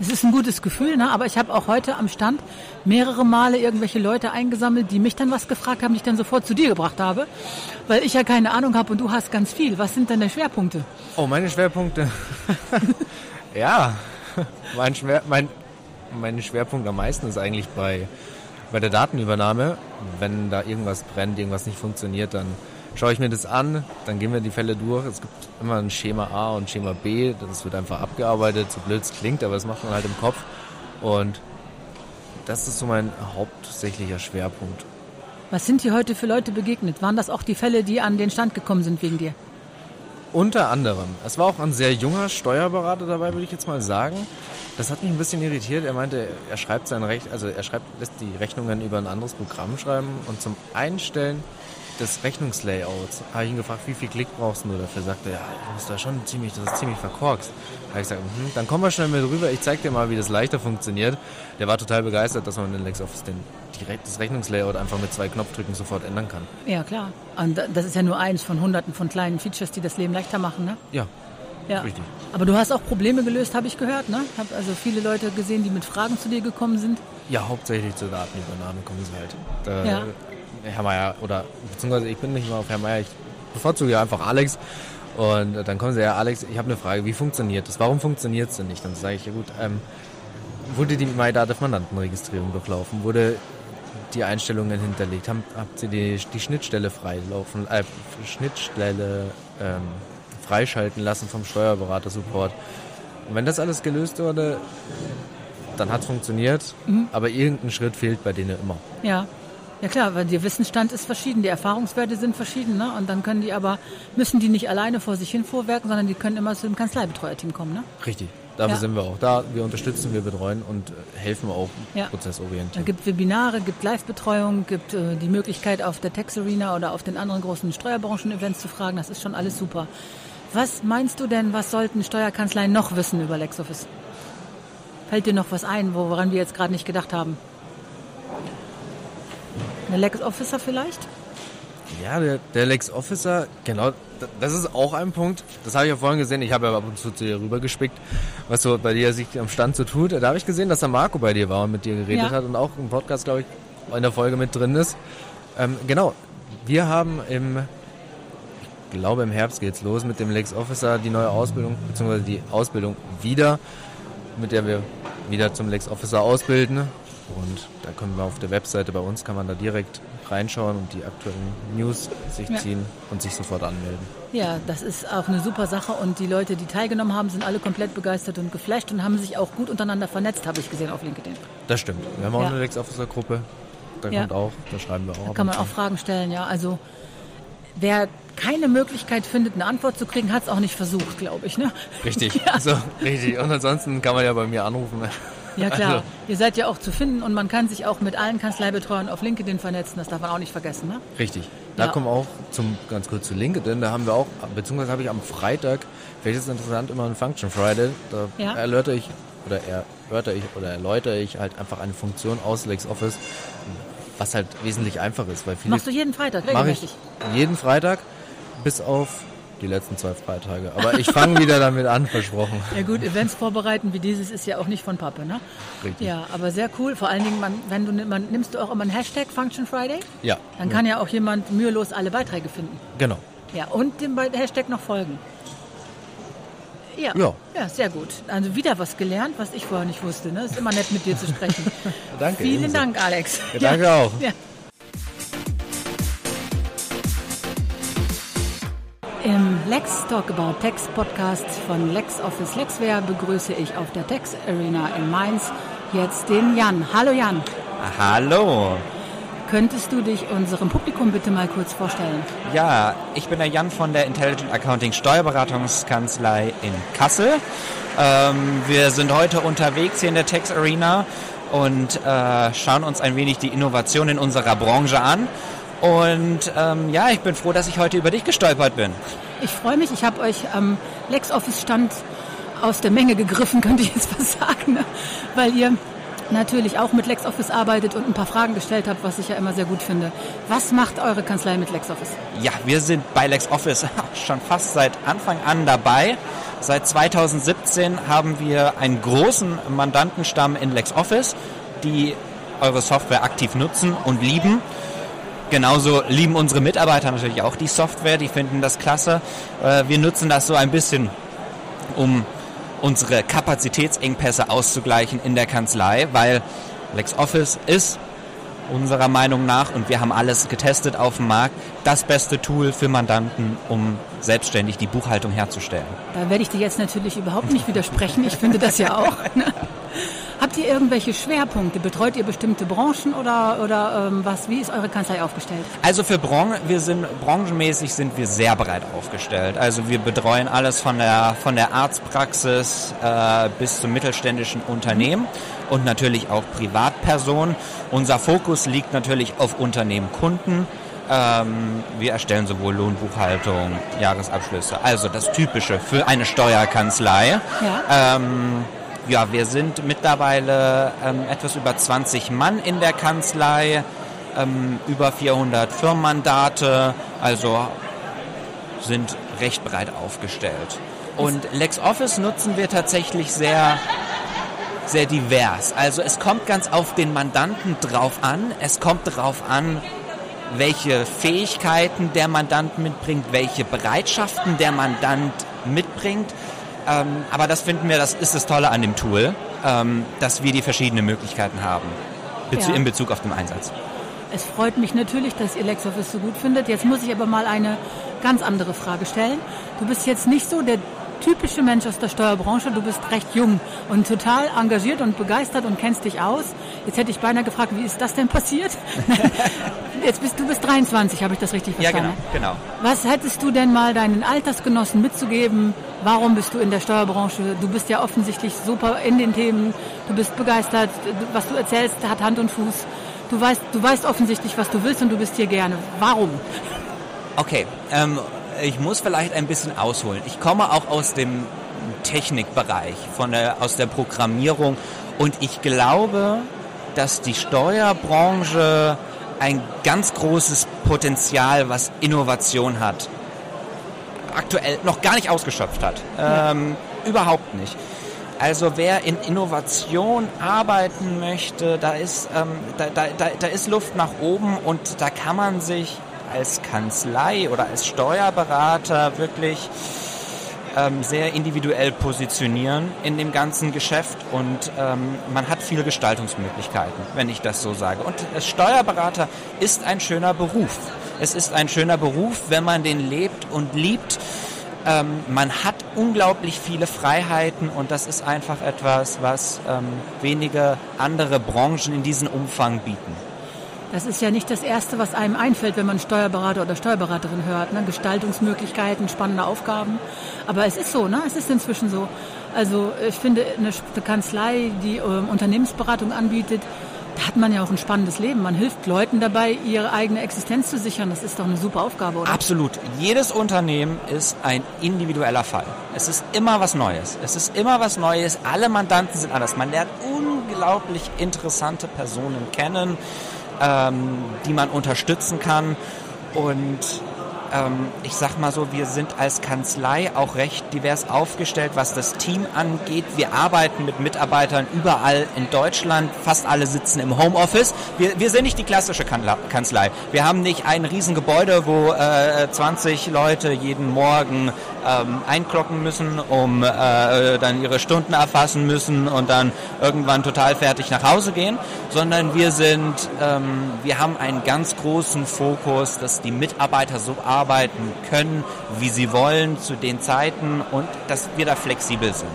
B: Es ist ein gutes Gefühl, ne? aber ich habe auch heute am Stand mehrere Male irgendwelche Leute eingesammelt, die mich dann was gefragt haben, die ich dann sofort zu dir gebracht habe, weil ich ja keine Ahnung habe und du hast ganz viel. Was sind denn deine Schwerpunkte?
I: Oh, meine Schwerpunkte. ja, mein, Schwer, mein, mein Schwerpunkt am meisten ist eigentlich bei, bei der Datenübernahme. Wenn da irgendwas brennt, irgendwas nicht funktioniert, dann schaue ich mir das an, dann gehen wir die Fälle durch. Es gibt immer ein Schema A und Schema B, das wird einfach abgearbeitet, so blöd es klingt, aber das macht man halt im Kopf. Und das ist so mein hauptsächlicher Schwerpunkt.
B: Was sind dir heute für Leute begegnet? Waren das auch die Fälle, die an den Stand gekommen sind wegen dir?
I: Unter anderem. Es war auch ein sehr junger Steuerberater dabei, würde ich jetzt mal sagen. Das hat mich ein bisschen irritiert. Er meinte, er schreibt sein Recht, also er schreibt, lässt die Rechnungen über ein anderes Programm schreiben und zum Einstellen des Rechnungslayouts habe ich ihn gefragt, wie viel Klick brauchst du dafür? Sagte er, ja, du musst da schon ziemlich, das ist ziemlich verkorkst. Da habe ich gesagt, mhm, dann komm mal schnell mit rüber, ich zeig dir mal, wie das leichter funktioniert. Der war total begeistert, dass man in LexOffice den, direkt das Rechnungslayout einfach mit zwei Knopfdrücken sofort ändern kann.
B: Ja, klar. Und das ist ja nur eins von hunderten von kleinen Features, die das Leben leichter machen, ne?
I: Ja,
B: Ja.
I: Richtig.
B: Aber du hast auch Probleme gelöst, habe ich gehört, ne? Ich habe also viele Leute gesehen, die mit Fragen zu dir gekommen sind.
I: Ja, hauptsächlich zur Datenübernahme kommen sie halt. Da,
B: Ja.
I: Herr Meier, oder beziehungsweise ich bin nicht mal auf Herr Meier, ich bevorzuge ja einfach Alex. Und äh, dann kommen sie, ja Alex, ich habe eine Frage, wie funktioniert das? Warum funktioniert es denn nicht? Dann sage ich, ja gut, ähm, wurde die MyDativ Mandantenregistrierung durchlaufen? Wurde die Einstellungen hinterlegt? Habt, habt ihr die, die Schnittstelle freilaufen, äh, Schnittstelle ähm, freischalten lassen vom Steuerberater-Support? Und wenn das alles gelöst wurde, dann hat es funktioniert,
B: Mhm.
I: aber irgendein Schritt fehlt bei denen immer.
B: Ja. Ja klar, weil der Wissensstand ist verschieden, die Erfahrungswerte sind verschieden, ne? Und dann können die aber, müssen die nicht alleine vor sich hin vorwerken, sondern die können immer zu dem Kanzleibetreuerteam kommen, ne?
I: Richtig. Dafür
B: Ja.
I: sind wir auch da. Wir unterstützen, wir betreuen und äh, helfen auch
B: Ja.
I: Prozessorientiert.
B: gibt Webinare, gibt Live-Betreuung, gibt äh, die Möglichkeit auf der Tax Arena oder auf den anderen großen Steuerbranchen-Events zu fragen. Das ist schon alles super. Was meinst du denn, was sollten Steuerkanzleien noch wissen über LexOffice? Fällt dir noch was ein, woran wir jetzt gerade nicht gedacht haben? Eine LexOfficer vielleicht?
I: Ja, der, der Lex Officer, genau, das ist auch ein Punkt. Das habe ich ja vorhin gesehen. Ich habe ja ab und zu zu dir rübergespickt, was so bei dir sich am Stand so tut. Da habe ich gesehen, dass der Marco bei dir war und mit dir geredet
B: Ja.
I: hat und auch im Podcast, glaube ich, in der Folge mit drin ist. Ähm, genau, wir haben im, ich glaube im Herbst geht's los mit dem Lex Officer die neue Ausbildung, beziehungsweise die Ausbildung wieder, mit der wir wieder zum Lex Officer ausbilden. Und da können wir auf der Webseite bei uns, kann man da direkt reinschauen und die aktuellen News sich
B: Ja.
I: ziehen und sich sofort anmelden.
B: Ja, das ist auch eine super Sache und die Leute, die teilgenommen haben, sind alle komplett begeistert und geflasht und haben sich auch gut untereinander vernetzt, habe ich gesehen auf LinkedIn.
I: Das stimmt. Wir haben auch
B: Ja.
I: eine Lex Officer Gruppe. Da
B: Ja.
I: kommt auch, da schreiben wir auch.
B: Da kann man auch. Fragen stellen, ja. Also wer keine Möglichkeit findet, eine Antwort zu kriegen, hat es auch nicht versucht, glaube ich. Ne?
I: Richtig,
B: Ja.
I: so, richtig. Und ansonsten kann man ja bei mir anrufen.
B: Ja klar,
I: Also,
B: ihr seid ja auch zu finden und man kann sich auch mit allen Kanzleibetreuern auf LinkedIn vernetzen, das darf man auch nicht vergessen. Ne?
I: richtig. Da
B: Ja.
I: kommen wir auch zum, ganz kurz zu LinkedIn, da haben wir auch, beziehungsweise habe ich am Freitag, vielleicht ist es interessant, immer einen Function Friday, da
B: Ja.
I: erläutere ich, oder erörtere ich, oder erläutere ich halt einfach eine Funktion aus LexOffice, was halt wesentlich einfach ist, weil viele
B: Machst du jeden Freitag
I: mache ich
B: regelmäßig?
I: jeden Freitag, bis auf die letzten zwei Freitage. Aber ich fange wieder damit an, versprochen.
B: Ja gut, Events vorbereiten wie dieses ist ja auch nicht von Pappe, ne?
I: Richtig.
B: Ja, aber sehr cool. Vor allen Dingen, man, wenn du man, nimmst du auch immer einen Hashtag Function Friday,
I: Ja,
B: dann kann ja auch jemand mühelos alle Beiträge finden.
I: genau.
B: Ja, und dem Hashtag noch folgen. Ja.
I: Ja.
B: ja, sehr gut. Also wieder was gelernt, was ich vorher nicht wusste. Ne? Ist immer nett mit dir zu sprechen.
I: Danke.
B: Vielen
I: ebenso.
B: Dank, Alex.
I: Ja, danke auch.
B: Ja. Im Lex Talk About Text Podcast von LexOffice Lexware begrüße ich auf der Text Arena in Mainz jetzt den Jan. Hallo Jan,
J: Hallo.
B: könntest du dich unserem Publikum bitte mal kurz vorstellen?
J: Ja, ich bin der Jan von der Intelligent Accounting Steuerberatungskanzlei in Kassel. Ähm, wir sind heute unterwegs hier in der Tex Arena und äh, schauen uns ein wenig die Innovation in unserer Branche an. Und ähm, ja, ich bin froh, dass ich heute über dich gestolpert bin.
B: Ich freue mich, ich habe euch am LexOffice-Stand aus der Menge gegriffen, könnte ich jetzt was sagen, ne? weil ihr natürlich auch mit LexOffice arbeitet und ein paar Fragen gestellt habt, was ich ja immer sehr gut finde. Was macht eure Kanzlei mit LexOffice?
J: Ja, wir sind bei LexOffice schon fast seit Anfang an dabei. Seit 2017 haben wir einen großen Mandantenstamm in LexOffice, die eure Software aktiv nutzen und lieben. Genauso lieben unsere Mitarbeiter natürlich auch die Software, die finden das klasse. Äh, Wir nutzen das so ein bisschen, um unsere Kapazitätsengpässe auszugleichen in der Kanzlei, weil LexOffice ist unserer Meinung nach, und wir haben alles getestet auf dem Markt, das beste Tool für Mandanten, um selbstständig die Buchhaltung herzustellen.
B: Da werde ich dir jetzt natürlich überhaupt nicht widersprechen. Ich finde das ja auch. ne? Habt ihr irgendwelche Schwerpunkte? Betreut ihr bestimmte Branchen oder, oder ähm, was? Wie ist eure Kanzlei aufgestellt?
J: Also für Bran wir sind branchenmäßig sind wir sehr breit aufgestellt. Also wir betreuen alles von der von der Arztpraxis äh, bis zum mittelständischen Unternehmen und natürlich auch Privatpersonen. Unser Fokus liegt natürlich auf Unternehmen, Kunden. Ähm, wir erstellen sowohl Lohnbuchhaltung, Jahresabschlüsse, also das Typische für eine Steuerkanzlei.
B: Ja.
J: Ähm, ja, wir sind mittlerweile ähm, etwas über 20 Mann in der Kanzlei, ähm, über 400 Firmenmandate, also sind recht breit aufgestellt. Und LexOffice nutzen wir tatsächlich sehr, sehr divers. Also es kommt ganz auf den Mandanten drauf an. Es kommt darauf an, welche Fähigkeiten der Mandant mitbringt, welche Bereitschaften der Mandant mitbringt. Ähm, aber das finden wir, das ist das Tolle an dem Tool, ähm, dass wir die verschiedenen Möglichkeiten haben Bezu
B: Ja.
J: in Bezug auf den Einsatz.
B: Es freut mich natürlich, dass ihr LexOffice so gut findet. Jetzt muss ich aber mal eine ganz andere Frage stellen. Du bist jetzt nicht so der typische Mensch aus der Steuerbranche. Du bist recht jung und total engagiert und begeistert und kennst dich aus. Jetzt hätte ich beinahe gefragt, wie ist das denn passiert? Jetzt bist du bist 23, habe ich das richtig verstanden?
J: Ja, genau, genau.
B: Was hättest du denn mal deinen Altersgenossen mitzugeben? Warum bist du in der Steuerbranche? Du bist ja offensichtlich super in den Themen. Du bist begeistert. Was du erzählst, hat Hand und Fuß. Du weißt, du weißt offensichtlich, was du willst und du bist hier gerne. Warum?
J: Okay, ähm, ich muss vielleicht ein bisschen ausholen. Ich komme auch aus dem Technikbereich, von der, aus der Programmierung und ich glaube, dass die Steuerbranche ein ganz großes Potenzial, was Innovation hat, aktuell noch gar nicht ausgeschöpft hat. Ähm, überhaupt nicht. Also wer in Innovation arbeiten möchte, da ist, ähm, da, da, da, da ist Luft nach oben und da kann man sich als Kanzlei oder als Steuerberater wirklich ähm, sehr individuell positionieren in dem ganzen Geschäft und ähm, man hat viele Gestaltungsmöglichkeiten, wenn ich das so sage. Und Steuerberater ist ein schöner Beruf. Es ist ein schöner Beruf, wenn man den lebt und liebt. Ähm, man hat unglaublich viele Freiheiten und das ist einfach etwas, was ähm, wenige andere Branchen in diesem Umfang bieten.
B: Das ist ja nicht das Erste, was einem einfällt, wenn man Steuerberater oder Steuerberaterin hört. Ne? Gestaltungsmöglichkeiten, spannende Aufgaben. Aber es ist so, ne? es ist inzwischen so. Also ich finde, eine Kanzlei, die ähm, Unternehmensberatung anbietet, da hat man ja auch ein spannendes Leben. Man hilft Leuten dabei, ihre eigene Existenz zu sichern. Das ist doch eine super Aufgabe, oder?
J: Absolut. Jedes Unternehmen ist ein individueller Fall. Es ist immer was Neues. Es ist immer was Neues. Alle Mandanten sind anders. Man lernt unglaublich interessante Personen kennen ähm, die man unterstützen kann. Und ähm, ich sag mal so, wir sind als Kanzlei auch recht divers aufgestellt, was das Team angeht. Wir arbeiten mit Mitarbeitern überall in Deutschland. Fast alle sitzen im Homeoffice. Wir, wir sind nicht die klassische Kanzlei. Wir haben nicht ein Riesengebäude, wo äh, 20 Leute jeden Morgen ähm, einklocken müssen, um äh, dann ihre Stunden erfassen müssen und dann irgendwann total fertig nach Hause gehen, sondern wir sind, ähm, wir haben einen ganz großen Fokus, dass die Mitarbeiter so arbeiten können, wie sie wollen, zu den Zeiten und dass wir da flexibel sind.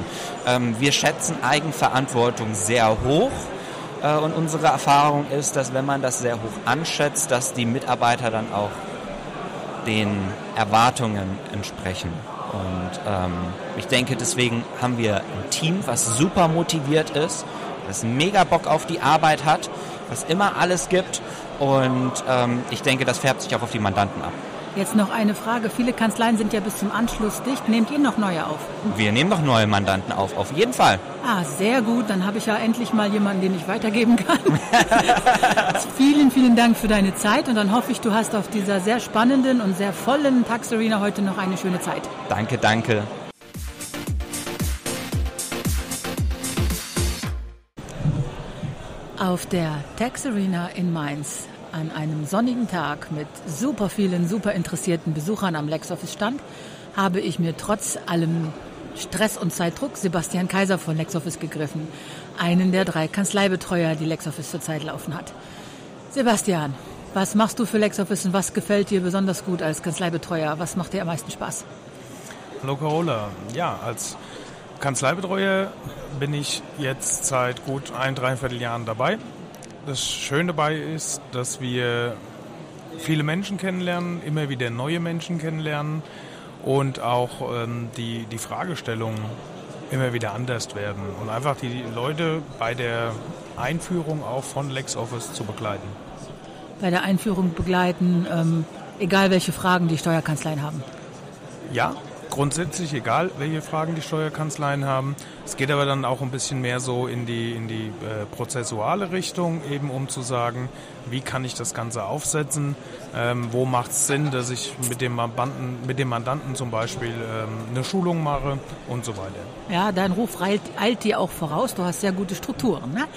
J: Ähm, wir schätzen Eigenverantwortung sehr hoch. Äh, und unsere Erfahrung ist, dass wenn man das sehr hoch anschätzt, dass die Mitarbeiter dann auch den Erwartungen entsprechen. Und ähm, ich denke, deswegen haben wir ein Team, was super motiviert ist, das mega Bock auf die Arbeit hat, was immer alles gibt. Und ähm, ich denke, das färbt sich auch auf die Mandanten ab.
B: Jetzt noch eine Frage. Viele Kanzleien sind ja bis zum Anschluss dicht. Nehmt ihr noch neue auf?
J: Wir nehmen noch neue Mandanten auf, auf jeden Fall.
B: Ah, sehr gut. Dann habe ich ja endlich mal jemanden, den ich weitergeben kann. vielen, vielen Dank für deine Zeit und dann hoffe ich, du hast auf dieser sehr spannenden und sehr vollen Tax Arena heute noch eine schöne Zeit.
J: Danke, danke.
B: Auf der Tax Arena in Mainz an einem sonnigen Tag mit super vielen, super interessierten Besuchern am LexOffice stand, habe ich mir trotz allem Stress und Zeitdruck Sebastian Kaiser von LexOffice gegriffen, einen der drei Kanzleibetreuer, die LexOffice zurzeit laufen hat. Sebastian, was machst du für LexOffice und was gefällt dir besonders gut als Kanzleibetreuer? Was macht dir am meisten Spaß?
K: Hallo Carola. Ja, als Kanzleibetreuer bin ich jetzt seit gut ein, dreiviertel Jahren dabei das Schöne dabei ist, dass wir viele Menschen kennenlernen, immer wieder neue Menschen kennenlernen und auch ähm, die, die Fragestellungen immer wieder anders werden und einfach die Leute bei der Einführung auch von LexOffice zu begleiten.
B: Bei der Einführung begleiten, ähm, egal welche Fragen die Steuerkanzleien haben.
K: Ja, grundsätzlich egal, welche Fragen die Steuerkanzleien haben. Es geht aber dann auch ein bisschen mehr so in die, in die äh, prozessuale Richtung, eben um zu sagen, wie kann ich das Ganze aufsetzen, ähm, wo macht es Sinn, dass ich mit dem, Mandanten, mit dem Mandanten zum Beispiel ähm, eine Schulung mache und so weiter.
B: Ja, dein Ruf eilt, eilt dir auch voraus, du hast sehr gute Strukturen, ne?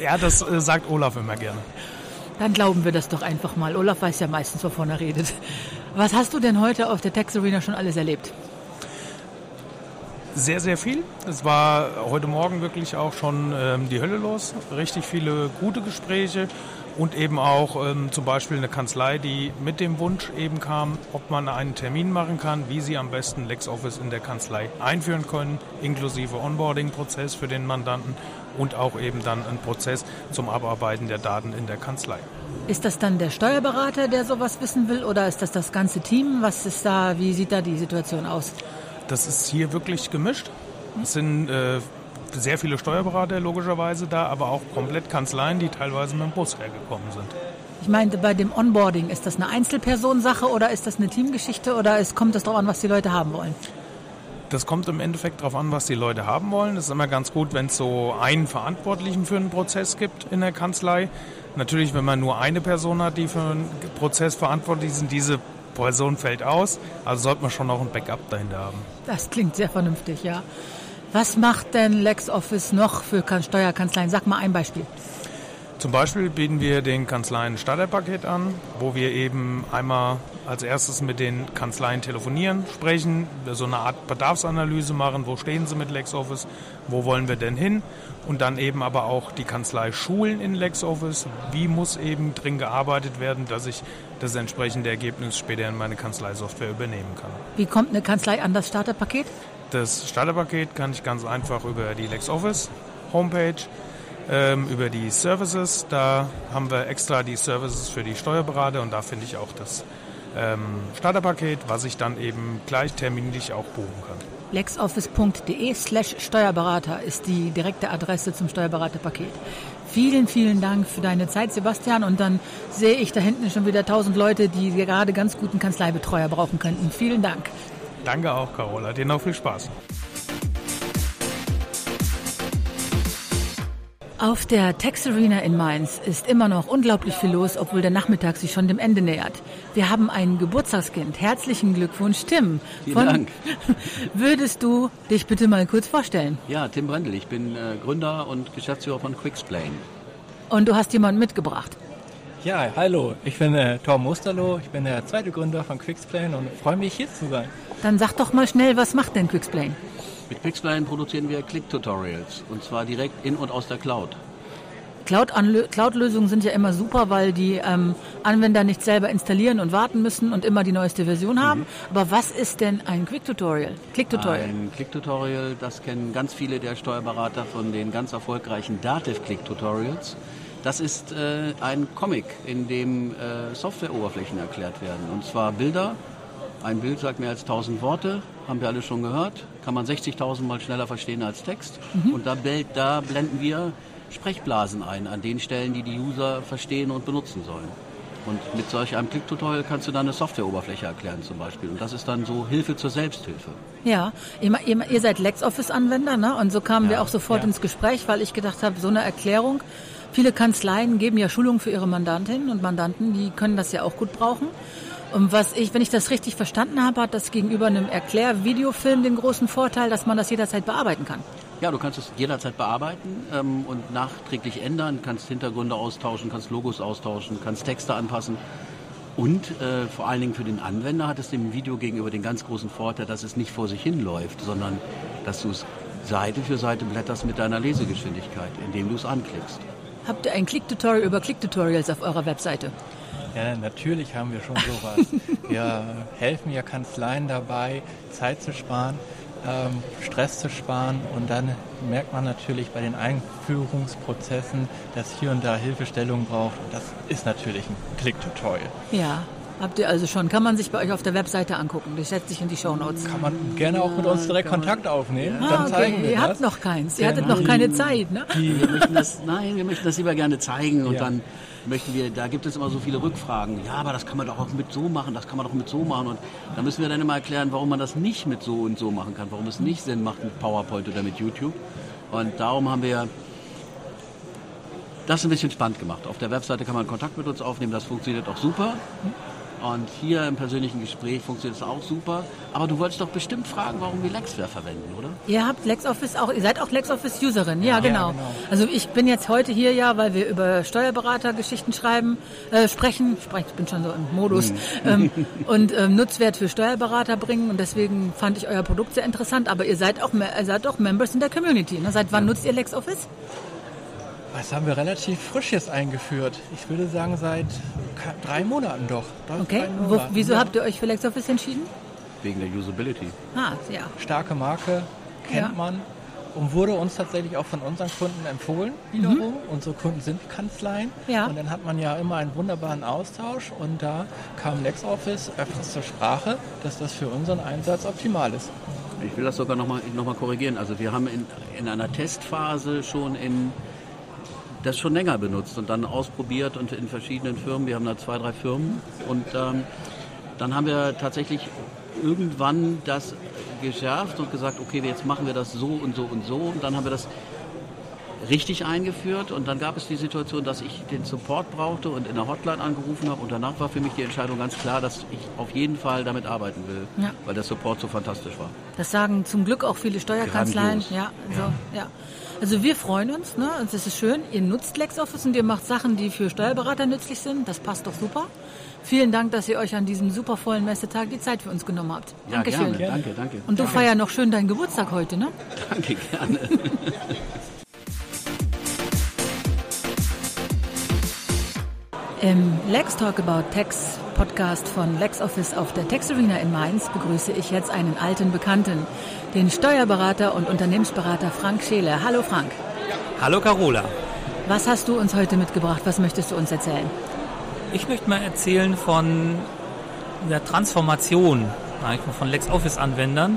K: Ja, das äh, sagt Olaf immer gerne.
B: Dann glauben wir das doch einfach mal. Olaf weiß ja meistens, wovon er redet. Was hast du denn heute auf der Tex Arena schon alles erlebt?
K: Sehr, sehr viel. Es war heute Morgen wirklich auch schon ähm, die Hölle los. Richtig viele gute Gespräche, und eben auch ähm, zum Beispiel eine Kanzlei, die mit dem Wunsch eben kam, ob man einen Termin machen kann, wie sie am besten LexOffice in der Kanzlei einführen können, inklusive Onboarding-Prozess für den Mandanten und auch eben dann ein Prozess zum Abarbeiten der Daten in der Kanzlei.
B: Ist das dann der Steuerberater, der sowas wissen will, oder ist das das ganze Team? Was ist da, wie sieht da die Situation aus?
K: Das ist hier wirklich gemischt. Es sind äh, sehr viele Steuerberater logischerweise da, aber auch komplett Kanzleien, die teilweise mit dem Bus hergekommen sind.
B: Ich meinte, bei dem Onboarding, ist das eine Einzelpersonensache oder ist das eine Teamgeschichte oder es kommt es darauf an, was die Leute haben wollen?
K: Das kommt im Endeffekt darauf an, was die Leute haben wollen. Es ist immer ganz gut, wenn es so einen Verantwortlichen für einen Prozess gibt in der Kanzlei. Natürlich, wenn man nur eine Person hat, die für einen Prozess verantwortlich ist, diese Person fällt aus. Also sollte man schon noch ein Backup dahinter haben.
B: Das klingt sehr vernünftig, ja. Was macht denn LexOffice noch für Steuerkanzleien? Sag mal ein Beispiel.
K: Zum Beispiel bieten wir den Kanzleien Starterpaket an, wo wir eben einmal als erstes mit den Kanzleien telefonieren, sprechen, so eine Art Bedarfsanalyse machen, wo stehen sie mit LexOffice, wo wollen wir denn hin und dann eben aber auch die Kanzlei schulen in LexOffice, wie muss eben drin gearbeitet werden, dass ich das entsprechende Ergebnis später in meine Kanzleisoftware übernehmen kann.
B: Wie kommt eine Kanzlei an das Starterpaket?
K: Das Starterpaket kann ich ganz einfach über die LexOffice Homepage ähm, über die Services. Da haben wir extra die Services für die Steuerberater und da finde ich auch das ähm, Starterpaket, was ich dann eben gleich terminlich auch buchen kann.
B: lexoffice.de slash Steuerberater ist die direkte Adresse zum Steuerberaterpaket. Vielen, vielen Dank für deine Zeit, Sebastian. Und dann sehe ich da hinten schon wieder tausend Leute, die gerade ganz guten Kanzleibetreuer brauchen könnten. Vielen Dank.
K: Danke auch, Carola. Dir noch viel Spaß.
B: Auf der Tex Arena in Mainz ist immer noch unglaublich viel los, obwohl der Nachmittag sich schon dem Ende nähert. Wir haben ein Geburtstagskind. Herzlichen Glückwunsch, Tim.
L: Vielen Von, Dank.
B: Würdest du dich bitte mal kurz vorstellen?
L: Ja, Tim Brendel. Ich bin äh, Gründer und Geschäftsführer von Quicksplain.
B: Und du hast jemanden mitgebracht.
M: Ja, hallo. Ich bin äh, Tom Musterloh. Ich bin der zweite Gründer von Quicksplain und freue mich, hier zu sein.
B: Dann sag doch mal schnell, was macht denn Quicksplain?
L: Mit Pixline produzieren wir Click-Tutorials und zwar direkt in und aus der Cloud.
B: Cloud-Lösungen sind ja immer super, weil die ähm, Anwender nicht selber installieren und warten müssen und immer die neueste Version haben. Mhm. Aber was ist denn ein Quick-Tutorial?
L: Click-Tutorial? Ein Click-Tutorial, das kennen ganz viele der Steuerberater von den ganz erfolgreichen Dativ-Click-Tutorials. Das ist äh, ein Comic, in dem äh, Softwareoberflächen erklärt werden. Und zwar Bilder. Ein Bild sagt mehr als 1000 Worte haben wir alle schon gehört, kann man 60.000 Mal schneller verstehen als Text. Mhm. Und da, da blenden wir Sprechblasen ein, an den Stellen, die die User verstehen und benutzen sollen. Und mit solch einem Klick-Tutorial kannst du dann eine Softwareoberfläche erklären zum Beispiel. Und das ist dann so Hilfe zur Selbsthilfe.
B: Ja, ihr, ihr, ihr seid LexOffice-Anwender, ne? Und so kamen ja, wir auch sofort ja. ins Gespräch, weil ich gedacht habe, so eine Erklärung. Viele Kanzleien geben ja Schulungen für ihre Mandantinnen und Mandanten, die können das ja auch gut brauchen. Und was ich, wenn ich das richtig verstanden habe, hat das gegenüber einem Erklärvideofilm den großen Vorteil, dass man das jederzeit bearbeiten kann.
L: Ja, du kannst es jederzeit bearbeiten ähm, und nachträglich ändern, kannst Hintergründe austauschen, kannst Logos austauschen, kannst Texte anpassen. Und äh, vor allen Dingen für den Anwender hat es dem Video gegenüber den ganz großen Vorteil, dass es nicht vor sich hinläuft, sondern dass du es Seite für Seite blätterst mit deiner Lesegeschwindigkeit, indem du es anklickst.
B: Habt ihr ein Click-Tutorial über Click-Tutorials auf eurer Webseite?
M: Ja, natürlich haben wir schon sowas. wir helfen ja Kanzleien dabei, Zeit zu sparen, ähm, Stress zu sparen und dann merkt man natürlich bei den Einführungsprozessen, dass hier und da Hilfestellung braucht. Das ist natürlich ein Click-Tutorial.
B: Ja, Habt ihr also schon. Kann man sich bei euch auf der Webseite angucken. Das setzt sich in die Shownotes.
M: Kann man gerne auch mit uns direkt Kontakt aufnehmen.
B: Ja. Dann ah, zeigen wir Ihr das. habt noch keins. Ihr hattet noch keine Zeit, ne?
L: Wir möchten das, nein, wir möchten das lieber gerne zeigen und ja. dann möchten wir, da gibt es immer so viele Rückfragen. Ja, aber das kann man doch auch mit so machen, das kann man doch mit so machen. Und da müssen wir dann immer erklären, warum man das nicht mit so und so machen kann, warum es nicht Sinn macht mit PowerPoint oder mit YouTube. Und darum haben wir das ein bisschen spannend gemacht. Auf der Webseite kann man Kontakt mit uns aufnehmen, das funktioniert auch super. Und hier im persönlichen Gespräch funktioniert es auch super. Aber du wolltest doch bestimmt fragen, warum wir Lexware verwenden, oder?
B: Ihr habt LexOffice auch, ihr seid auch LexOffice-Userin, ja, ja, genau. ja, genau. Also ich bin jetzt heute hier ja, weil wir über Steuerberatergeschichten schreiben, äh, sprechen, ich bin schon so im Modus, mhm. ähm, und ähm, Nutzwert für Steuerberater bringen. Und deswegen fand ich euer Produkt sehr interessant. Aber ihr seid auch, ihr seid auch Members in der Community. Ne? Seit wann ja. nutzt ihr LexOffice?
M: Was haben wir relativ frisch jetzt eingeführt? Ich würde sagen, seit drei Monaten doch. Drei,
B: Okay,
M: Monaten,
B: wieso
M: ja.
B: habt ihr euch für LexOffice entschieden?
L: Wegen der Usability.
B: Ah, ja.
M: Starke Marke, kennt
B: Ja.
M: man und wurde uns tatsächlich auch von unseren Kunden empfohlen wiederum. Unsere Kunden sind Kanzleien
B: Ja.
M: und dann hat man ja immer einen wunderbaren Austausch und da kam LexOffice öfters zur Sprache, dass das für unseren Einsatz optimal ist.
L: Ich will das sogar nochmal noch mal korrigieren. Also wir haben in, in einer Testphase schon in das schon länger benutzt und dann ausprobiert und in verschiedenen Firmen. Wir haben da zwei, drei Firmen und ähm, dann haben wir tatsächlich irgendwann das geschärft und gesagt, okay, jetzt machen wir das so und so und so und dann haben wir das richtig eingeführt und dann gab es die Situation, dass ich den Support brauchte und in der Hotline angerufen habe und danach war für mich die Entscheidung ganz klar, dass ich auf jeden Fall damit arbeiten will,
B: Ja.
L: weil der Support so fantastisch war.
B: Das sagen zum Glück auch viele Steuerkanzleien.
L: Grandios.
B: Ja, so, ja. Also wir freuen uns, ne? Und es ist schön, ihr nutzt LexOffice und ihr macht Sachen, die für Steuerberater nützlich sind. Das passt doch super. Vielen Dank, dass ihr euch an diesem super vollen Messetag die Zeit für uns genommen habt.
L: Ja,
B: Dankeschön.
L: gerne. Danke, danke.
B: Und du feierst noch schön deinen Geburtstag heute, ne?
L: Danke, gerne.
B: Im Lex Talk About Tax Podcast von LexOffice auf der Tax Arena in Mainz begrüße ich jetzt einen alten Bekannten, den Steuerberater und Unternehmensberater Frank Scheele. Hallo Frank.
N: Hallo Carola.
B: Was hast du uns heute mitgebracht? Was möchtest du uns erzählen?
N: Ich möchte mal erzählen von der Transformation von LexOffice-Anwendern,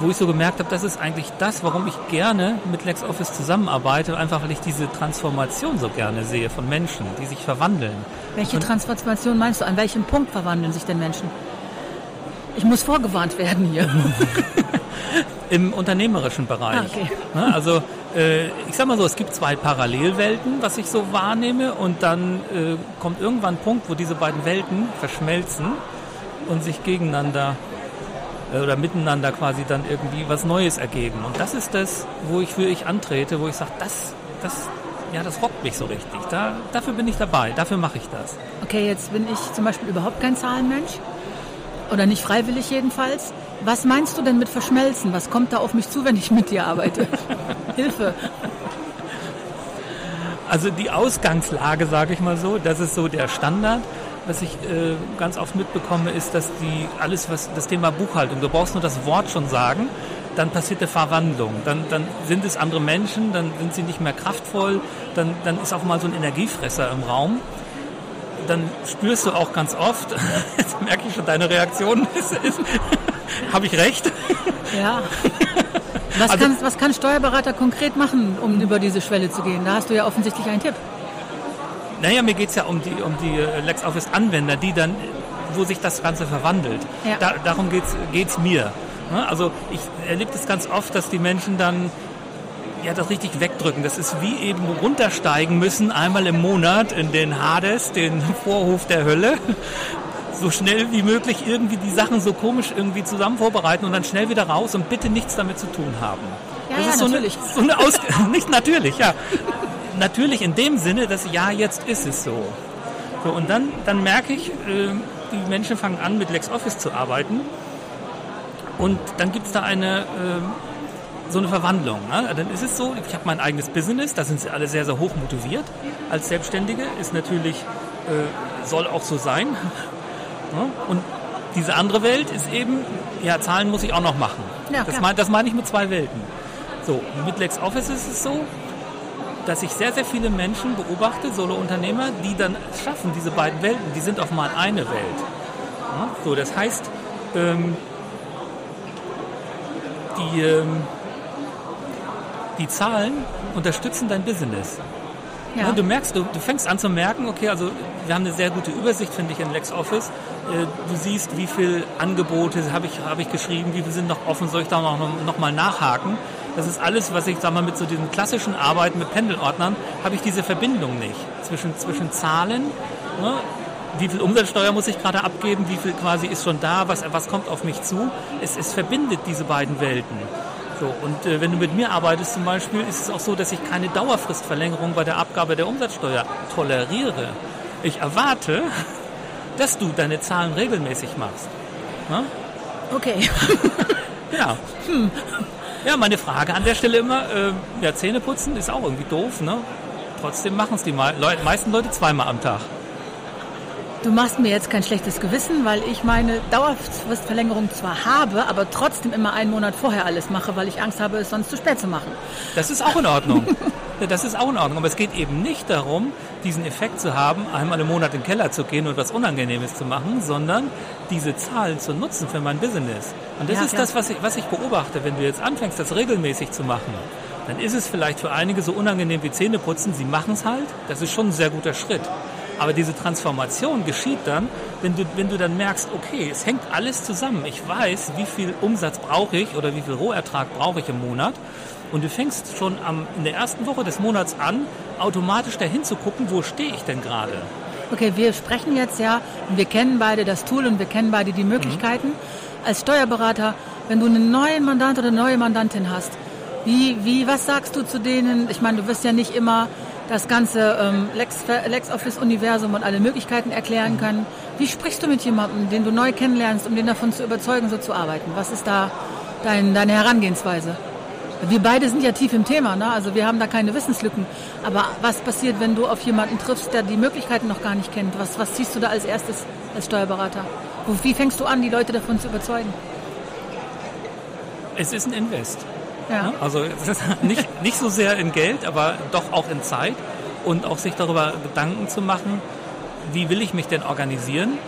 N: wo ich so gemerkt habe, das ist eigentlich das, warum ich gerne mit LexOffice zusammenarbeite, einfach weil ich diese Transformation so gerne sehe von Menschen, die sich verwandeln.
B: Welche
N: Und-
B: Transformation meinst du? An welchem Punkt verwandeln sich denn Menschen? Ich muss vorgewarnt werden hier.
N: Im unternehmerischen Bereich.
B: Ah, okay.
N: Ne, Also äh, ich sag mal so, es gibt zwei Parallelwelten, was ich so wahrnehme, und dann äh, kommt irgendwann ein Punkt, wo diese beiden Welten verschmelzen und sich gegeneinander oder miteinander quasi dann irgendwie was Neues ergeben. Und das ist das, wo ich für ich antrete, wo ich sage, das, das, ja, das rockt mich so richtig. Da, dafür bin ich dabei, dafür mache ich das.
B: Okay, jetzt bin ich zum Beispiel überhaupt kein Zahlenmensch. Oder nicht freiwillig jedenfalls. Was meinst du denn mit verschmelzen? Was kommt da auf mich zu, wenn ich mit dir arbeite? Hilfe.
N: Also die Ausgangslage, sage ich mal so, das ist so der Standard. Was ich äh, ganz oft mitbekomme, ist, dass die alles, was das Thema Buchhaltung, du brauchst nur das Wort schon sagen, dann passiert eine Verwandlung. Dann, dann sind es andere Menschen, dann sind sie nicht mehr kraftvoll, dann, dann ist auch mal so ein Energiefresser im Raum. Dann spürst du auch ganz oft, jetzt merke ich schon deine Reaktion, habe ich recht?
B: Ja. Was,
N: Also-
B: kann, was kann Steuerberater konkret machen, um über diese Schwelle zu gehen? Da hast du ja offensichtlich einen Tipp.
N: Naja, mir geht es ja um die, um die äh, LexOffice-Anwender, die dann, wo sich das Ganze verwandelt.
B: Ja.
N: Da, darum geht es mir. Ne? Also ich erlebe das ganz oft, dass die Menschen dann ja, das richtig wegdrücken. Das ist wie eben runtersteigen müssen, einmal im Monat in den Hades, den Vorhof der Hölle. So schnell wie möglich irgendwie die Sachen so komisch irgendwie zusammen vorbereiten und dann schnell wieder raus und bitte nichts damit zu tun haben.
B: Ja,
N: das
B: ja,
N: ist so
B: natürlich.
N: Eine, so eine Aus nicht natürlich, ja. Natürlich in dem Sinne, dass ja, jetzt ist es so. so und dann, dann merke ich, äh, die Menschen fangen an, mit LexOffice zu arbeiten. Und dann gibt es da eine, äh, so eine Verwandlung. Ne? Dann ist es so, ich habe mein eigenes Business, da sind sie alle sehr, sehr hoch motiviert. Als Selbstständige ist natürlich, äh, soll auch so sein. Ne? Und diese andere Welt ist eben, ja, Zahlen muss ich auch noch machen.
B: Ja,
N: das meine das meine ich mit zwei Welten. So, mit LexOffice ist es so, dass ich sehr, sehr viele Menschen beobachte, Solo-Unternehmer, die dann schaffen, diese beiden Welten, die sind auf mal eine Welt. Ja, so, das heißt, ähm, die, ähm, die Zahlen unterstützen dein Business.
B: Ja.
N: Du merkst, du, du fängst an zu merken, okay, also wir haben eine sehr gute Übersicht, finde ich, in LexOffice. Äh, Du siehst, wie viele Angebote habe ich, habe ich geschrieben, wie viele sind noch offen, soll ich da noch, noch mal nachhaken. Das ist alles, was ich, sag mal, mit so diesen klassischen Arbeiten mit Pendelordnern, habe ich diese Verbindung nicht zwischen, zwischen Zahlen, ne? wie viel Umsatzsteuer muss ich gerade abgeben, wie viel quasi ist schon da, was, was kommt auf mich zu. Es, es verbindet diese beiden Welten. So, und äh, wenn du mit mir arbeitest zum Beispiel, ist es auch so, dass ich keine Dauerfristverlängerung bei der Abgabe der Umsatzsteuer toleriere. Ich erwarte, dass du deine Zahlen regelmäßig machst. Ne?
B: Okay.
N: Ja. Ja, meine Frage an der Stelle immer, äh, ja, Zähne putzen ist auch irgendwie doof, ne? trotzdem machen es die Leu- meisten Leute zweimal am Tag.
B: Du machst mir jetzt kein schlechtes Gewissen, weil ich meine Dauerfristverlängerung zwar habe, aber trotzdem immer einen Monat vorher alles mache, weil ich Angst habe, es sonst zu spät zu machen.
N: Das ist auch in Ordnung. Das ist auch in Ordnung. Aber es geht eben nicht darum, diesen Effekt zu haben, einmal im Monat in den Keller zu gehen und was Unangenehmes zu machen, sondern diese Zahlen zu nutzen für mein Business. Und das
B: Ja,
N: ist
B: klar.
N: das, was ich, was ich beobachte. Wenn du jetzt anfängst, das regelmäßig zu machen, dann ist es vielleicht für einige so unangenehm wie Zähneputzen. Sie machen es halt. Das ist schon ein sehr guter Schritt. Aber diese Transformation geschieht dann, wenn du, wenn du dann merkst, okay, es hängt alles zusammen. Ich weiß, wie viel Umsatz brauche ich oder wie viel Rohertrag brauche ich im Monat. Und du fängst schon am, in der ersten Woche des Monats an, automatisch dahin zu gucken, wo stehe ich denn gerade.
B: Okay, wir sprechen jetzt ja, wir kennen beide das Tool und wir kennen beide die Möglichkeiten. Als Steuerberater, wenn du einen neuen Mandant oder eine neue Mandantin hast, wie, wie, was sagst du zu denen? Ich meine, du wirst ja nicht immer das ganze ähm, Lex, LexOffice-Universum und alle Möglichkeiten erklären können. Wie sprichst du mit jemandem, den du neu kennenlernst, um den davon zu überzeugen, so zu arbeiten? Was ist da dein, deine Herangehensweise? Wir beide sind ja tief im Thema, ne? also wir haben da keine Wissenslücken. Aber was passiert, wenn du auf jemanden triffst, der die Möglichkeiten noch gar nicht kennt? Was, was ziehst du da als erstes als Steuerberater? Wie fängst du an, die Leute davon zu überzeugen?
N: Es ist ein Invest.
B: Ja.
N: Also es ist nicht, nicht so sehr in Geld, aber doch auch in Zeit und auch sich darüber Gedanken zu machen, wie will ich mich denn organisieren?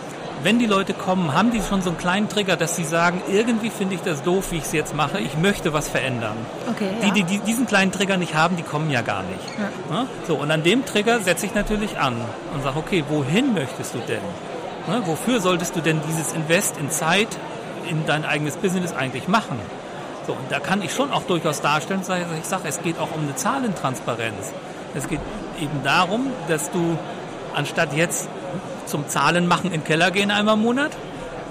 N: Wenn die Leute kommen, haben die schon so einen kleinen Trigger, dass sie sagen, irgendwie finde ich das doof, wie ich es jetzt mache, ich möchte was verändern.
B: Okay,
N: Die,
B: ja.
N: die, die diesen kleinen Trigger nicht haben, die kommen ja gar nicht.
B: Ja.
N: Ne? So, und an dem Trigger setze ich natürlich an und sage, okay, wohin möchtest du denn? Ne? Wofür solltest du denn dieses Invest in Zeit in dein eigenes Business eigentlich machen? So, und da kann ich schon auch durchaus darstellen, dass ich sage, es geht auch um eine Zahlentransparenz. Es geht eben darum, dass du anstatt jetzt zum Zahlen machen in den Keller gehen einmal im Monat,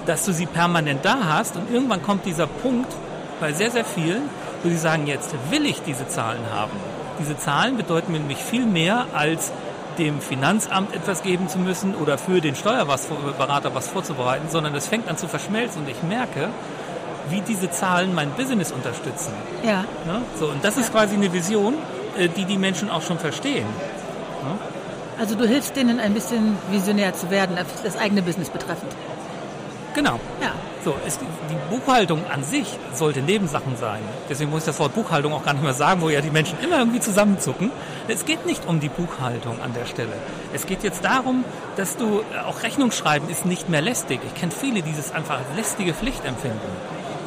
N: dass du sie permanent da hast und irgendwann kommt dieser Punkt bei sehr, sehr vielen, wo sie sagen, jetzt will ich diese Zahlen haben. Diese Zahlen bedeuten mir nämlich viel mehr als dem Finanzamt etwas geben zu müssen oder für den Steuerberater was vorzubereiten, sondern es fängt an zu verschmelzen und ich merke, wie diese Zahlen mein Business unterstützen.
B: Ja.
N: Ne? So, und das ist quasi eine Vision, äh, die die Menschen auch schon verstehen.
B: Also du hilfst denen ein bisschen visionär zu werden, das eigene Business betreffend.
N: Genau.
B: Ja.
N: So, es, die Buchhaltung an sich sollte Nebensachen sein. Deswegen muss ich das Wort Buchhaltung auch gar nicht mehr sagen, wo ja die Menschen immer irgendwie zusammenzucken. Es geht nicht um die Buchhaltung an der Stelle. Es geht jetzt darum, dass du äh, auch Rechnungsschreiben ist nicht mehr lästig. Ich kenne viele, die das einfach als lästige Pflicht empfinden.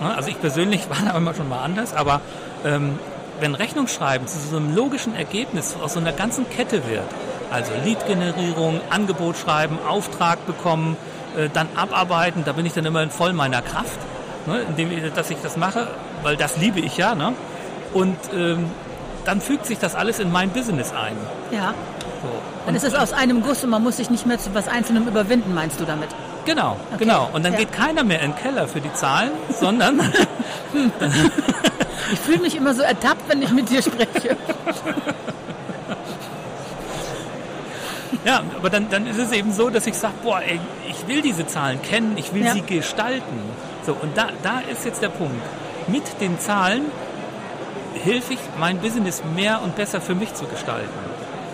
N: Ne? Also ich persönlich war da immer schon mal anders, aber ähm, wenn Rechnungsschreiben zu so einem logischen Ergebnis aus so einer ganzen Kette wird, also Lead-Generierung, Angebot schreiben, Auftrag bekommen, äh, dann abarbeiten, da bin ich dann immer in voll meiner Kraft, ne, indem ich, dass ich das mache, weil das liebe ich ja. Ne? Und ähm, dann fügt sich das alles in mein Business ein.
B: Ja.
N: So.
B: Dann ist es aus einem Guss und man muss sich nicht mehr zu was Einzelnem überwinden, meinst du damit?
N: Genau,
B: Okay.
N: genau. Und dann
B: Ja.
N: geht keiner mehr in den Keller für die Zahlen, sondern
B: Ich fühle mich immer so ertappt, wenn ich mit dir spreche.
N: Ja, aber dann, dann ist es eben so, dass ich sage, boah, ey, ich will diese Zahlen kennen, ich will
B: Ja.
N: sie gestalten. So, und da, da ist jetzt der Punkt. Mit den Zahlen hilfe ich, mein Business mehr und besser für mich zu gestalten.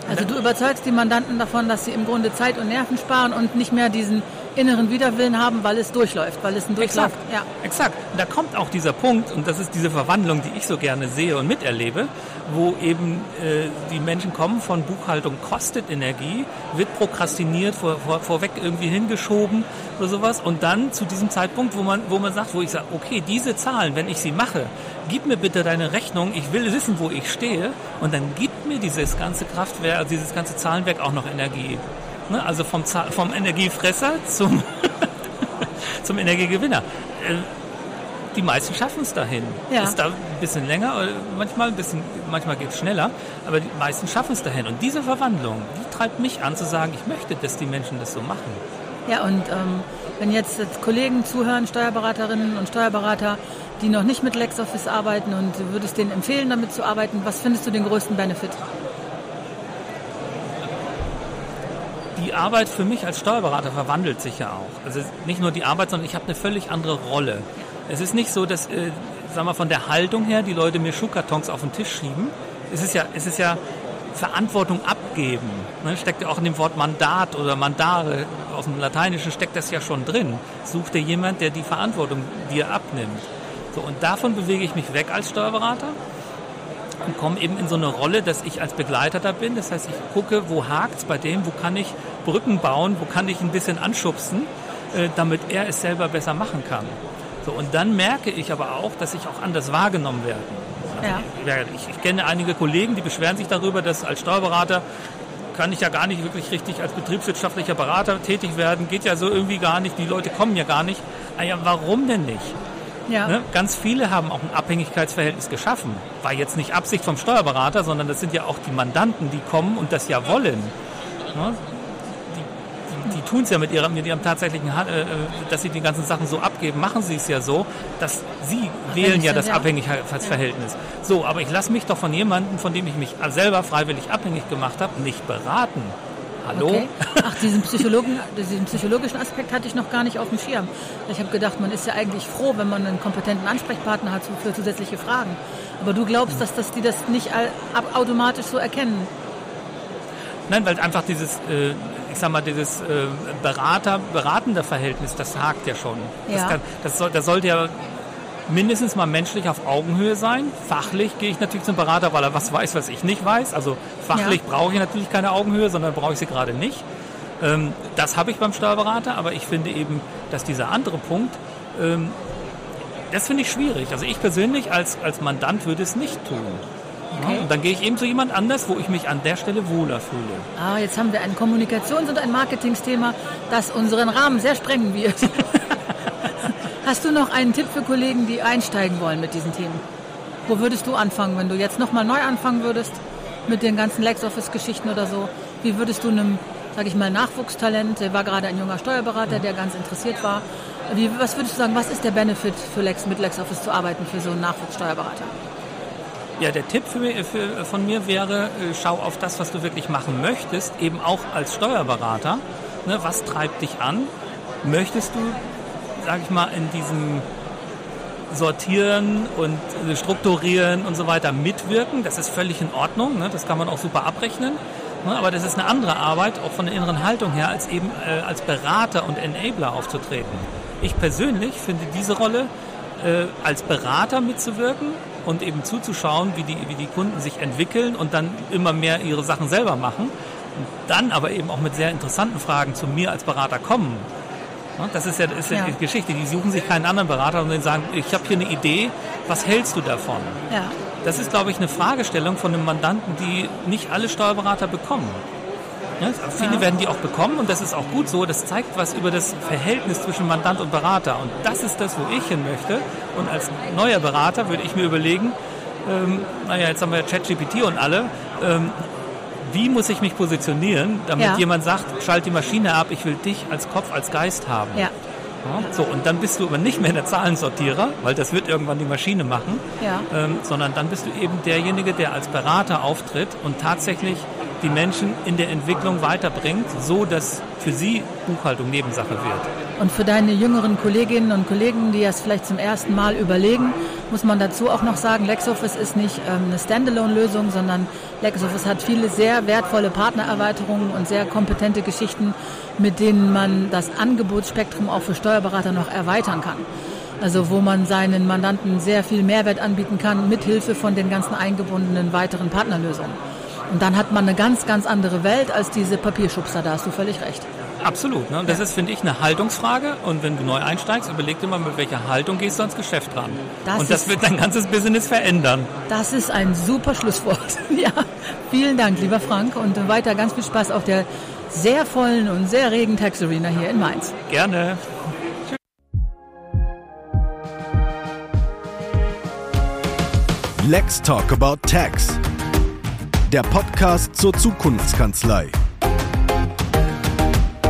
B: Also du überzeugst die Mandanten davon, dass sie im Grunde Zeit und Nerven sparen und nicht mehr diesen inneren Widerwillen haben, weil es durchläuft, weil es ein Durchlauf.
N: Exakt.
B: Ja.
N: Exakt. Und da kommt auch dieser Punkt, und das ist diese Verwandlung, die ich so gerne sehe und miterlebe, wo eben äh, die Menschen kommen von Buchhaltung kostet Energie, wird prokrastiniert, vor, vor, vorweg irgendwie hingeschoben oder sowas. Und dann zu diesem Zeitpunkt, wo man, wo man sagt, wo ich sage, okay, diese Zahlen, wenn ich sie mache, gib mir bitte deine Rechnung, ich will wissen, wo ich stehe, und dann gibt mir dieses ganze Kraftwerk, also dieses ganze Zahlenwerk auch noch Energie. Ne? Also vom, vom Energiefresser zum, zum Energiegewinner. Äh, Die meisten schaffen es dahin.
B: Ja.
N: Ist da ein bisschen länger, äh, manchmal ein bisschen, manchmal geht es schneller, aber die meisten schaffen es dahin. Und diese Verwandlung, die treibt mich an zu sagen, ich möchte, dass die Menschen das so machen.
B: Ja, und ähm, wenn jetzt, jetzt Kollegen zuhören, Steuerberaterinnen und Steuerberater, die noch nicht mit LexOffice arbeiten und du würdest denen empfehlen, damit zu arbeiten, was findest du den größten Benefit?
N: Arbeit für mich als Steuerberater verwandelt sich ja auch. Also nicht nur die Arbeit, sondern ich habe eine völlig andere Rolle. Es ist nicht so, dass, äh, sagen wir, von der Haltung her die Leute mir Schuhkartons auf den Tisch schieben. Es ist ja, es ist ja Verantwortung ab, abgeben. Ne, steckt ja auch in dem Wort Mandat oder Mandare, aus dem Lateinischen steckt das ja schon drin. Such dir jemand, der die Verantwortung dir abnimmt. So, und davon bewege ich mich weg als Steuerberater und komme eben in so eine Rolle, dass ich als Begleiter da bin. Das heißt, ich gucke, wo hakt's bei dem, wo kann ich Brücken bauen, wo kann ich ein bisschen anschubsen, äh, damit er es selber besser machen kann. So, und dann merke ich aber auch, dass ich auch anders wahrgenommen werde.
B: Ja.
N: Ich, ich kenne einige Kollegen, die beschweren sich darüber, dass als Steuerberater kann ich ja gar nicht wirklich richtig als betriebswirtschaftlicher Berater tätig werden. Geht ja so irgendwie gar nicht. Die Leute kommen ja gar nicht. Ah ja, warum denn nicht?
B: Ja.
N: Ne? Ganz viele haben auch ein Abhängigkeitsverhältnis geschaffen. War jetzt nicht Absicht vom Steuerberater, sondern das sind ja auch die Mandanten, die kommen und das ja wollen. Ne? Die, tun es ja mit ihrem, mit ihrem tatsächlichen, äh, äh, dass sie die ganzen Sachen so abgeben, machen sie es ja so, dass sie wählen ja das
B: ja.
N: Abhängigkeitsverhältnis. So, aber ich lasse mich doch von jemandem, von dem ich mich selber freiwillig abhängig gemacht habe, nicht beraten. Hallo?
B: Okay. Ach, diesen, Psychologen, diesen psychologischen Aspekt hatte ich noch gar nicht auf dem Schirm. Ich habe gedacht, man ist ja eigentlich froh, wenn man einen kompetenten Ansprechpartner hat für zusätzliche Fragen. Aber du glaubst, dass, dass die das nicht automatisch so erkennen?
N: Nein, weil einfach dieses, äh, ich sag mal, dieses äh, Berater, beratende Verhältnis, das hakt ja schon. Das,
B: Ja.
N: kann, das, soll, das sollte ja mindestens mal menschlich auf Augenhöhe sein. Fachlich gehe ich natürlich zum Berater, weil er was weiß, was ich nicht weiß. Also fachlich
B: Ja.
N: brauche ich natürlich keine Augenhöhe, sondern brauche ich sie gerade nicht. Ähm, das habe ich beim Steuerberater, aber ich finde eben, dass dieser andere Punkt, ähm, das finde ich schwierig. Also ich persönlich als, als Mandant würde es nicht tun.
B: Okay.
N: Ja, und dann gehe ich eben zu jemand anders, wo ich mich an der Stelle wohler fühle.
B: Ah, jetzt haben wir ein Kommunikations- und ein Marketingsthema, das unseren Rahmen sehr sprengen wird. Hast du noch einen Tipp für Kollegen, die einsteigen wollen mit diesen Themen? Wo würdest du anfangen, wenn du jetzt nochmal neu anfangen würdest mit den ganzen LexOffice-Geschichten oder so? Wie würdest du einem, sag ich mal, Nachwuchstalent, der war gerade ein junger Steuerberater, der ganz interessiert war, wie, was würdest du sagen, was ist der Benefit für Lex, mit LexOffice zu arbeiten für so einen Nachwuchssteuerberater?
N: Ja, der Tipp für, für, von mir wäre, äh, schau auf das, was du wirklich machen möchtest, eben auch als Steuerberater. Ne, was treibt dich an? Möchtest du, sag ich mal, in diesem Sortieren und äh, Strukturieren und so weiter mitwirken? Das ist völlig in Ordnung, ne? das kann man auch super abrechnen. Ne? Aber das ist eine andere Arbeit, auch von der inneren Haltung her, als eben äh, als Berater und Enabler aufzutreten. Ich persönlich finde diese Rolle äh, als Berater mitzuwirken und eben zuzuschauen, wie die, wie die Kunden sich entwickeln und dann immer mehr ihre Sachen selber machen. Und dann aber eben auch mit sehr interessanten Fragen zu mir als Berater kommen. Das ist ja, ist ja
B: Ja.
N: die Geschichte. Die suchen sich keinen anderen Berater und sagen, ich habe hier eine Idee, was hältst du davon?
B: Ja.
N: Das ist, glaube ich, eine Fragestellung von einem Mandanten, die nicht alle Steuerberater bekommen. Ja, viele
B: Ja.
N: werden die auch bekommen und das ist auch gut so. Das zeigt was über das Verhältnis zwischen Mandant und Berater. Und das ist das, wo ich hin möchte. Und als neuer Berater würde ich mir überlegen, ähm, naja, jetzt haben wir ChatGPT und alle, ähm, wie muss ich mich positionieren, damit
B: Ja.
N: jemand sagt, schalt die Maschine ab, ich will dich als Kopf, als Geist haben.
B: Ja.
N: Ja, so, und dann bist du aber nicht mehr der Zahlensortierer, weil das wird irgendwann die Maschine machen,
B: Ja.
N: ähm, sondern dann bist du eben derjenige, der als Berater auftritt und tatsächlich die Menschen in der Entwicklung weiterbringt, so dass für sie Buchhaltung Nebensache wird.
B: Und für deine jüngeren Kolleginnen und Kollegen, die das vielleicht zum ersten Mal überlegen, muss man dazu auch noch sagen, LexOffice ist nicht ähm, eine Standalone-Lösung, sondern LexOffice hat viele sehr wertvolle Partnererweiterungen und sehr kompetente Geschichten, mit denen man das Angebotsspektrum auch für Steuerberater noch erweitern kann. Also wo man seinen Mandanten sehr viel Mehrwert anbieten kann, mithilfe von den ganzen eingebundenen weiteren Partnerlösungen. Und dann hat man eine ganz, ganz andere Welt als diese Papierschubser, da hast du völlig recht.
N: Absolut. Ne? Und das ist, finde ich, eine Haltungsfrage. Und wenn du neu einsteigst, überleg dir mal, mit welcher Haltung gehst du ans Geschäft ran.
B: Das
N: und das wird dein ganzes Business verändern.
B: Das ist ein super Schlusswort. Ja, vielen Dank, lieber Frank, und weiter ganz viel Spaß auf der sehr vollen und sehr regen Tax Arena hier in Mainz.
N: Gerne.
A: Let's Talk About Tax. Der Podcast zur Zukunftskanzlei.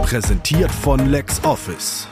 A: Präsentiert von LexOffice.